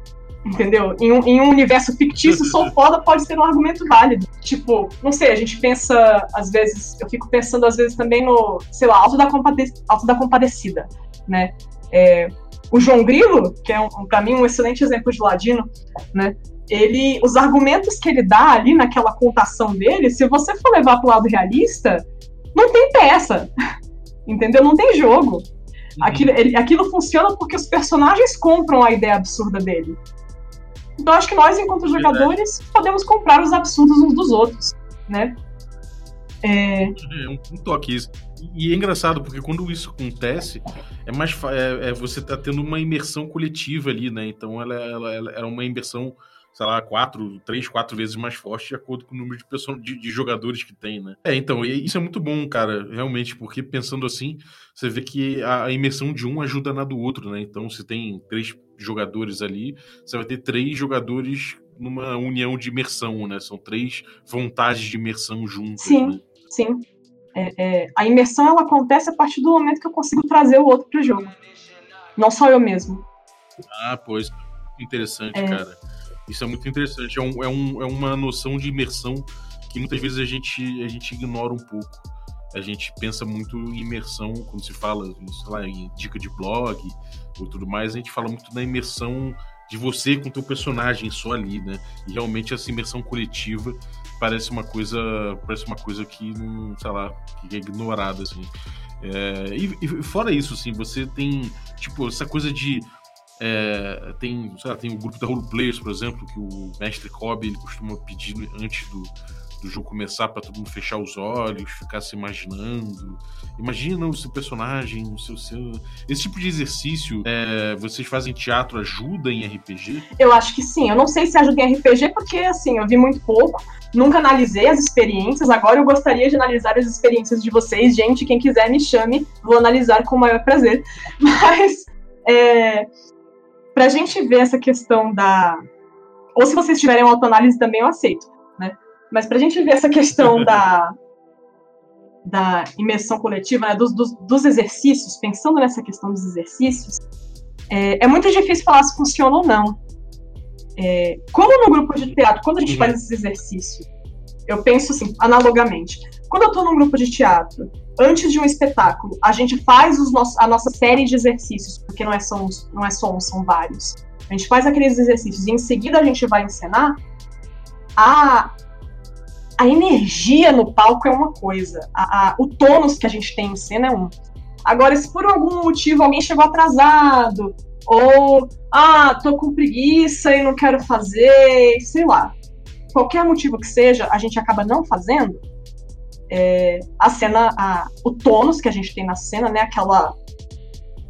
Entendeu? Em um, em um universo fictício, sou foda pode ser um argumento válido. Tipo, não sei, a gente pensa, às vezes, eu fico pensando, às vezes, também no, sei lá, Alto da, Compade Alto da Compadecida, né? É, o João Grilo, que é, um, para mim, um excelente exemplo de ladino, né? Ele, os argumentos que ele dá ali naquela contação dele, se você for levar pro lado realista, não tem peça, entendeu? Não tem jogo. Uhum. Aquilo, ele, aquilo funciona porque os personagens compram a ideia absurda dele. Então acho que nós, enquanto jogadores, podemos comprar os absurdos uns dos outros, né? É, é um, um toque isso. E é engraçado, porque quando isso acontece, é mais é, é, você tá tendo uma imersão coletiva ali, né? Então ela, ela, ela é uma imersão sei lá, quatro, três, quatro vezes mais forte de acordo com o número de, pessoas, de, de, jogadores que tem, né? É, então, isso é muito bom, cara, realmente, porque pensando assim, você vê que a, imersão de um ajuda na do outro, né? Então, se tem três jogadores ali, você vai ter três jogadores numa união de imersão, né? São três vontades de imersão juntas. Sim, né? sim. É, é, a imersão ela acontece a partir do momento que eu consigo trazer o outro pro jogo. Não só eu mesmo. Ah, pois. Interessante, é. cara. Isso é muito interessante. É, um, é, um, é uma noção de imersão que muitas vezes a gente, a gente ignora um pouco. A gente pensa muito em imersão quando se fala, sei lá, em dica de blog ou tudo mais. A gente fala muito da imersão de você com o teu personagem só ali, né? E realmente essa imersão coletiva parece uma coisa, parece uma coisa que não, sei lá, que é ignorada assim. É, e, e, fora isso, assim, você tem tipo essa coisa de é, tem, lá, tem o grupo da Roleplayers, por exemplo, que o mestre Kobe ele costuma pedir antes do, do jogo começar para todo mundo fechar os olhos, ficar se imaginando. Imagina o seu personagem, o seu. seu... Esse tipo de exercício, é, vocês fazem teatro, ajuda em RPG? Eu acho que sim. Eu não sei se ajuda em RPG, porque assim, eu vi muito pouco. Nunca analisei as experiências, agora eu gostaria de analisar as experiências de vocês. Gente, quem quiser me chame, vou analisar com o maior prazer. Mas é, para a gente ver essa questão da. Ou se vocês tiverem autoanálise também, eu aceito? Mas para a gente ver essa questão da, da imersão coletiva, né? dos, dos, dos, exercícios, pensando nessa questão dos exercícios, é, é muito difícil falar se funciona ou não. É, como no grupo de teatro, quando a gente uhum. faz esses exercícios, eu penso assim, analogamente. Quando eu estou num grupo de teatro antes de um espetáculo, a gente faz os nossos, a nossa série de exercícios, porque não é, só, não é só um, são vários. A gente faz aqueles exercícios e em seguida a gente vai encenar. A, a energia no palco é uma coisa, a, a, o tônus que a gente tem em cena é um. Agora, se por algum motivo alguém chegou atrasado, ou, ah, tô com preguiça e não quero fazer, sei lá, qualquer motivo que seja, a gente acaba não fazendo, é, a cena, a, o tônus que a gente tem na cena, né, aquela,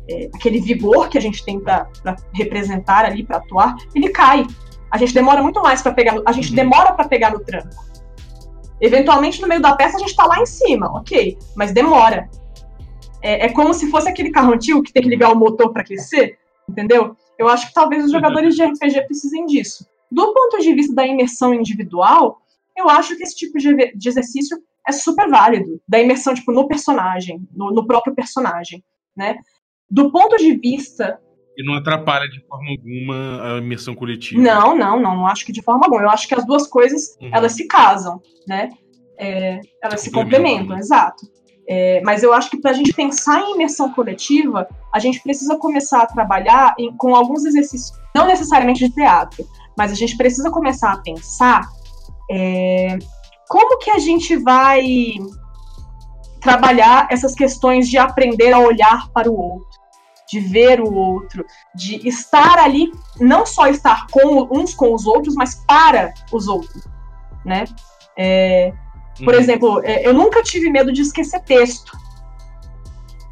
é, aquele vigor que a gente tem para representar ali, para atuar, ele cai. A gente demora muito mais para pegar, no, a gente uhum. demora para pegar no tranco. Eventualmente no meio da peça a gente está lá em cima, ok, mas demora. É, é, como se fosse aquele carro antigo que tem que ligar o motor para aquecer, entendeu? Eu acho que talvez os jogadores de RPG precisem disso. Do ponto de vista da imersão individual, eu acho que esse tipo de, de exercício é super válido, da imersão tipo, no personagem, no, no próprio personagem, né? Do ponto de vista e não atrapalha de forma alguma a imersão coletiva. Não, não, não, não acho que de forma alguma. Eu acho que as duas coisas, uhum. elas se casam, né? É, elas se, se complementam, né? exato. É, mas eu acho que para a gente pensar em imersão coletiva, a gente precisa começar a trabalhar em, com alguns exercícios, não necessariamente de teatro, mas a gente precisa começar a pensar é, como que a gente vai trabalhar essas questões de aprender a olhar para o outro, de ver o outro, de estar ali, não só estar com uns com os outros, mas para os outros, né? É, por uhum. exemplo, é, eu nunca tive medo de esquecer texto.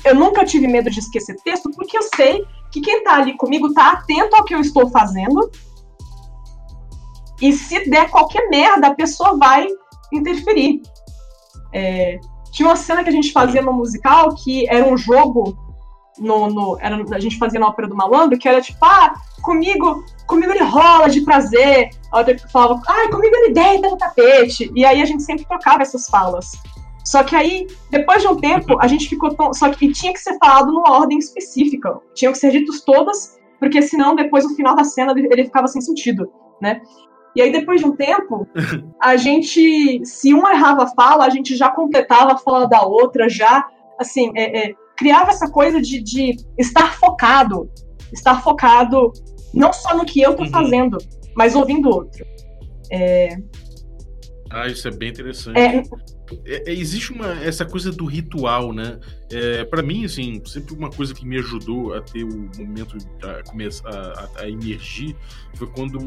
Eu nunca tive medo de esquecer texto porque eu sei que quem está ali comigo está atento ao que eu estou fazendo. E se der qualquer merda, a pessoa vai interferir. É, tinha uma cena que a gente fazia no musical que era um jogo no, no era, a gente fazia na ópera do malandro que era tipo ah comigo comigo ele rola de prazer. A outra falava ai comigo ele deita no tapete. E aí a gente sempre trocava essas falas. Só que aí depois de um tempo a gente ficou tão só que tinha que ser falado numa ordem específica. Tinham que ser ditos todas porque senão depois o final da cena ele ficava sem sentido, né? E aí, depois de um tempo, a gente, se uma errava a fala, a gente já completava a fala da outra, já, assim, é, é, criava essa coisa de, de, estar focado, estar focado não só no que eu tô uhum. fazendo, mas ouvindo o outro. É... Ah, isso é bem interessante. É, é, é, existe uma essa coisa do ritual, né? É, para mim, assim, sempre uma coisa que me ajudou a ter o momento a começar a, a, emergir foi quando,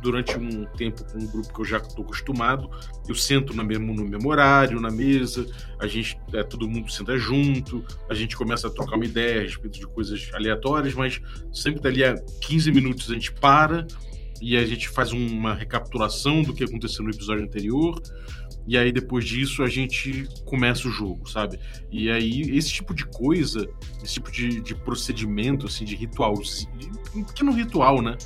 durante um tempo com um grupo que eu já estou acostumado, eu sento no mesmo no mesmo horário, na mesa, a gente, é, todo mundo senta junto, a gente começa a trocar uma ideia a respeito de coisas aleatórias, mas sempre dali a 15 minutos a gente para e a gente faz uma recapitulação do que aconteceu no episódio anterior e aí depois disso a gente começa o jogo, sabe? E aí esse tipo de coisa, esse tipo de, de procedimento, assim, de ritual, um pequeno ritual, né?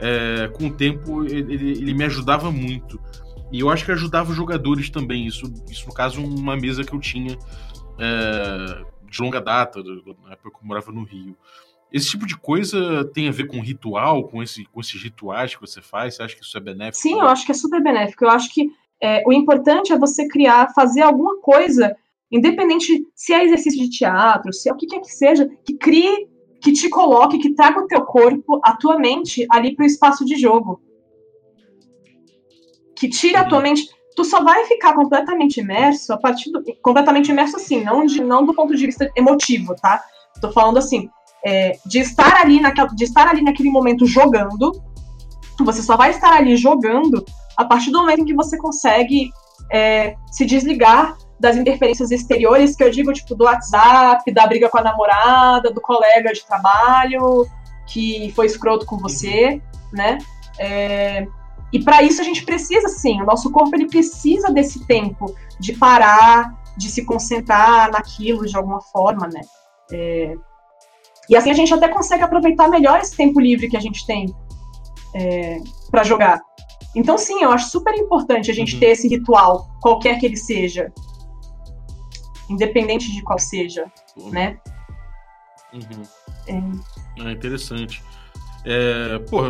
É, com o tempo ele, ele, me ajudava muito. E eu acho que ajudava os jogadores também. Isso, isso no caso, uma mesa que eu tinha é, de longa data, na época que eu morava no Rio. Esse tipo de coisa tem a ver com ritual, com, esse, com esses rituais que você faz? Você acha que isso é benéfico? Sim, eu acho que é super benéfico. Eu acho que é, o importante é você criar, fazer alguma coisa, independente se é exercício de teatro, se é o que quer que seja, que crie, que te coloque, que traga o teu corpo, a tua mente ali para o espaço de jogo. Que tire a tua uhum. mente. Tu só vai ficar completamente imerso a partir do. Completamente imerso, assim, não, de, não do ponto de vista emotivo, tá? Tô falando assim, é, de, estar ali naquela, de estar ali naquele momento jogando. Você só vai estar ali jogando a partir do momento em que você consegue é, se desligar das interferências exteriores, que eu digo, tipo, do WhatsApp, da briga com a namorada, do colega de trabalho que foi escroto com você, né? É, e para isso a gente precisa, sim, o nosso corpo ele precisa desse tempo de parar, de se concentrar naquilo de alguma forma, né? É, e assim a gente até consegue aproveitar melhor esse tempo livre que a gente tem é, para jogar. Então, sim, eu acho super importante a gente uhum. ter esse ritual, qualquer que ele seja. Independente de qual seja, uhum. né? Uhum. É. é interessante. É, porra,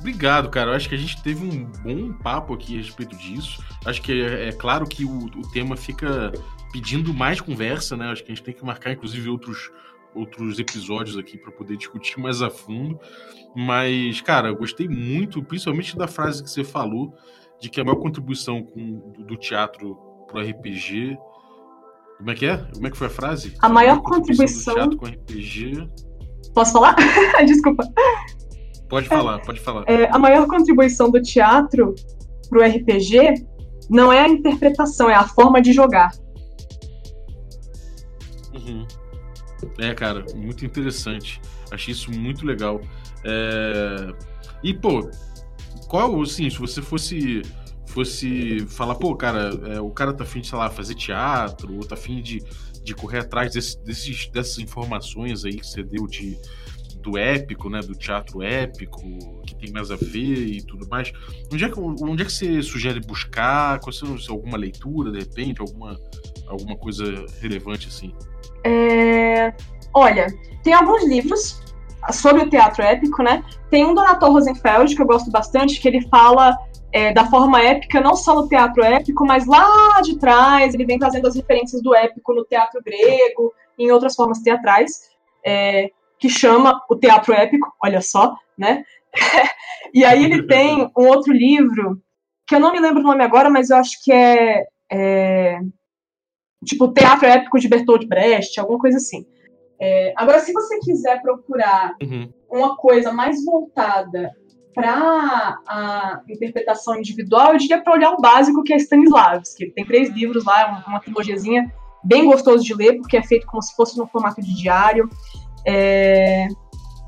obrigado, cara. Eu acho que a gente teve um bom papo aqui a respeito disso. Acho que é, é claro que o, o, tema fica pedindo mais conversa, né? Acho que a gente tem que marcar, inclusive, outros, outros episódios aqui para poder discutir mais a fundo. Mas, cara, eu gostei muito, principalmente da frase que você falou, de que a maior contribuição com, do, do teatro pro RPG. Como é que é? Como é que foi a frase? A maior, a maior contribuição, contribuição, do teatro com RPG. Posso falar? Desculpa. Pode falar, pode falar. É, a maior contribuição do teatro pro RPG não é a interpretação, é a forma de jogar. Uhum. É, cara, muito interessante. Achei isso muito legal. É... E, pô, qual, assim, se você fosse fosse falar, pô, cara, é, o cara tá afim de, sei lá, fazer teatro, ou tá afim de, de correr atrás desse, desses, dessas informações aí que você deu de, do épico, né, do teatro épico, que tem mais a ver e tudo mais. Onde é que, onde é que você sugere buscar? Qual é alguma leitura, de repente, alguma, alguma coisa relevante assim? É... Olha, tem alguns livros sobre o teatro épico, né? Tem um do Nator Rosenfeld, que eu gosto bastante, que ele fala é, da forma épica, não só no teatro épico, mas lá de trás, ele vem trazendo as referências do épico no teatro grego, em outras formas teatrais, é, que chama o teatro épico, olha só, né? e aí ele tem um outro livro, que eu não me lembro o nome agora, mas eu acho que é, é tipo Teatro Épico de Bertolt Brecht, alguma coisa assim. É, agora, se você quiser procurar uhum. uma coisa mais voltada para a interpretação individual, eu diria para olhar o básico que é Stanislavski. Ele tem três livros lá, uma trilogiazinha bem gostoso de ler, porque é feito como se fosse no formato de diário. É...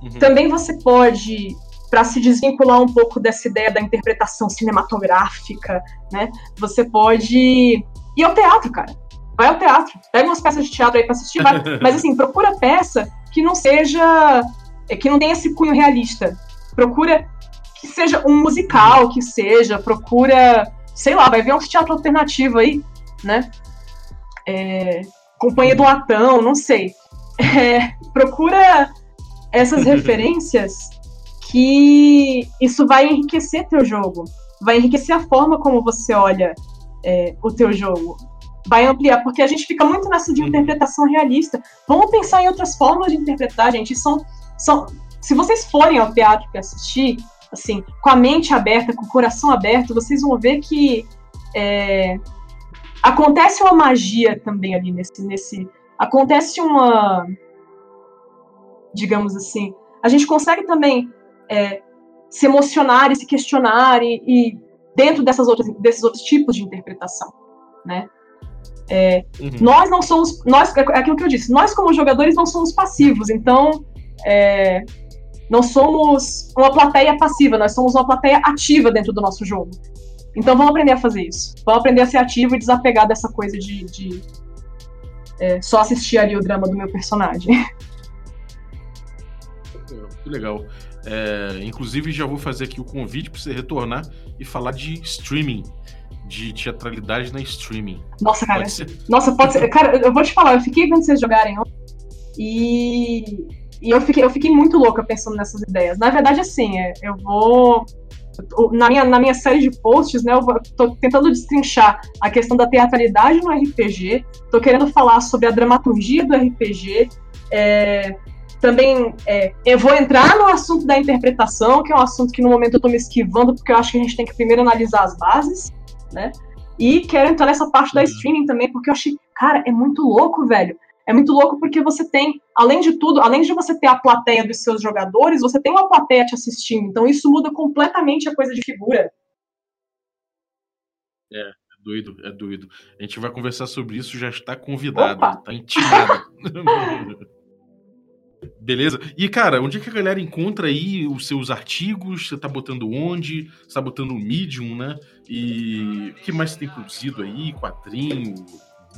Uhum. Também você pode, para se desvincular um pouco dessa ideia da interpretação cinematográfica, né? Você pode ir ao teatro, cara vai ao teatro, pega umas peças de teatro aí pra assistir, vai. mas assim, procura peça que não seja, é, que não tenha esse cunho realista. Procura que seja um musical, que seja, procura, sei lá, vai ver um teatro alternativo aí, né? É, Companhia do Latão, não sei. É, procura essas referências que isso vai enriquecer teu jogo, vai enriquecer a forma como você olha é, o teu jogo, vai ampliar, porque a gente fica muito nessa de interpretação realista. Vamos pensar em outras formas de interpretar, gente. São, são, se vocês forem ao teatro para assistir, assim, com a mente aberta, com o coração aberto, vocês vão ver que é, acontece uma magia também ali nesse, nesse, acontece uma, digamos assim, a gente consegue também é, se emocionar e se questionar e, e, dentro dessas outras, desses outros tipos de interpretação, né? É, uhum. Nós não somos, nós é aquilo que eu disse, nós como jogadores não somos passivos, então é, não somos uma plateia passiva, nós somos uma plateia ativa dentro do nosso jogo. Então vamos aprender a fazer isso, vamos aprender a ser ativo e desapegar dessa coisa de, de é, só assistir ali o drama do meu personagem. Que legal. É, inclusive, já vou fazer aqui o convite para você retornar e falar de streaming, de teatralidade na streaming. Nossa, cara. Pode nossa, pode ser. Cara, eu vou te falar, eu fiquei vendo vocês jogarem e, e eu, fiquei, eu fiquei muito louca pensando nessas ideias. Na verdade, assim, é, eu vou. Na minha, na minha série de posts, né, eu tô tentando destrinchar a questão da teatralidade no RPG, tô querendo falar sobre a dramaturgia do RPG, é, também é, eu vou entrar no assunto da interpretação, que é um assunto que no momento eu estou me esquivando, porque eu acho que a gente tem que primeiro analisar as bases, né? E quero entrar nessa parte da uhum. streaming também, porque eu achei, cara, é muito louco, velho. É muito louco porque você tem, além de tudo, além de você ter a plateia dos seus jogadores, você tem uma plateia te assistindo. Então isso muda completamente a coisa de figura. É, é doido, é doido. A gente vai conversar sobre isso, já está convidado, Opa. tá intimado. Beleza? E, cara, onde é que a galera encontra aí os seus artigos? Você tá botando onde? Você tá botando o Medium, né? E o que mais você tem produzido aí? Quadrinho,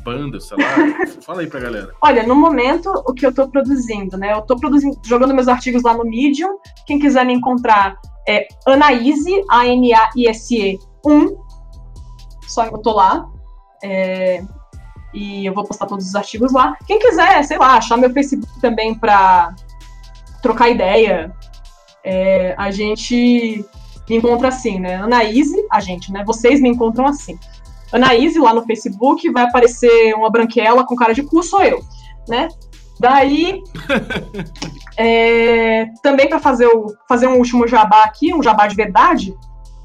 banda, sei lá? Fala aí pra galera. Olha, no momento, o que eu tô produzindo, né? Eu tô produzindo, jogando meus artigos lá no Medium. Quem quiser me encontrar é Anaíse, A-N-A-I-S-E 1. Só eu tô lá. É, e eu vou postar todos os artigos lá. Quem quiser, sei lá, achar meu Facebook também para trocar ideia, é, a gente me encontra assim, né? Anaíse, a gente, né? Vocês me encontram assim. Anaíse lá no Facebook, vai aparecer uma branquela com cara de cu, sou eu, né? Daí, é, também para fazer, o, fazer um último jabá aqui, um jabá de verdade,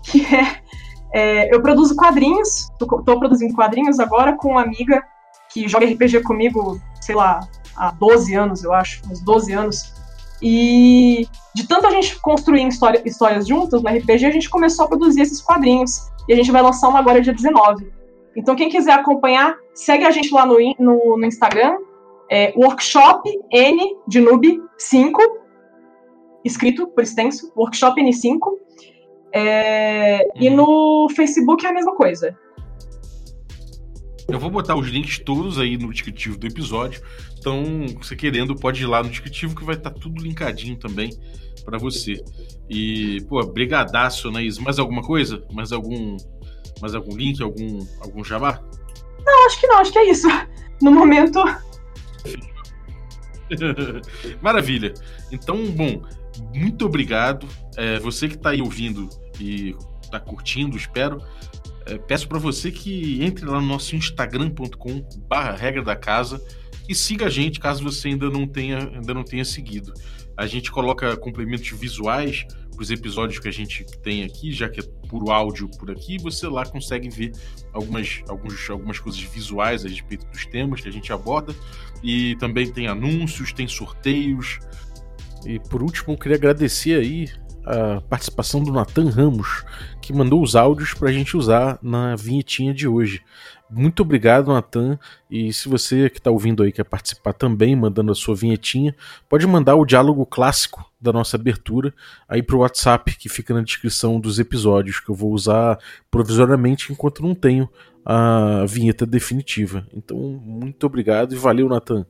que é, é eu produzo quadrinhos, tô, produzindo quadrinhos agora com uma amiga que joga RPG comigo, sei lá, há 12 anos, eu acho, uns 12 anos. E de tanto a gente construir história, histórias juntas no RPG, a gente começou a produzir esses quadrinhos. E a gente vai lançar uma agora dia 19. Então, quem quiser acompanhar, segue a gente lá no, no, no Instagram, é Workshop N de Noob 5, escrito por extenso, Workshop N5. É, E uhum. no Facebook é a mesma coisa. Eu vou botar os links todos aí no descritivo do episódio. Então, você querendo, pode ir lá no descritivo que vai estar tá tudo linkadinho também para você. E, pô, brigadaço, Anaís. Mais alguma coisa? Mais algum mais algum link, algum algum jabá? Não, acho que não, acho que é isso. No momento. Maravilha. Então, bom, muito obrigado. É, você que está aí ouvindo e está curtindo, espero peço para você que entre lá no nosso instagram.com barra regra da casa e siga a gente caso você ainda não tenha, ainda não tenha seguido. A gente coloca complementos visuais para os episódios que a gente tem aqui, já que é puro áudio por aqui, você lá consegue ver algumas, alguns, algumas coisas visuais a respeito dos temas que a gente aborda. E também tem anúncios, tem sorteios. E por último, eu queria agradecer aí a participação do Nathan Ramos, que mandou os áudios para a gente usar na vinhetinha de hoje. Muito obrigado, Nathan. E se você que está ouvindo aí quer participar também, mandando a sua vinhetinha, pode mandar o diálogo clássico da nossa abertura aí para o WhatsApp que fica na descrição dos episódios, que eu vou usar provisoriamente enquanto não tenho a vinheta definitiva. Então, muito obrigado e valeu, Nathan.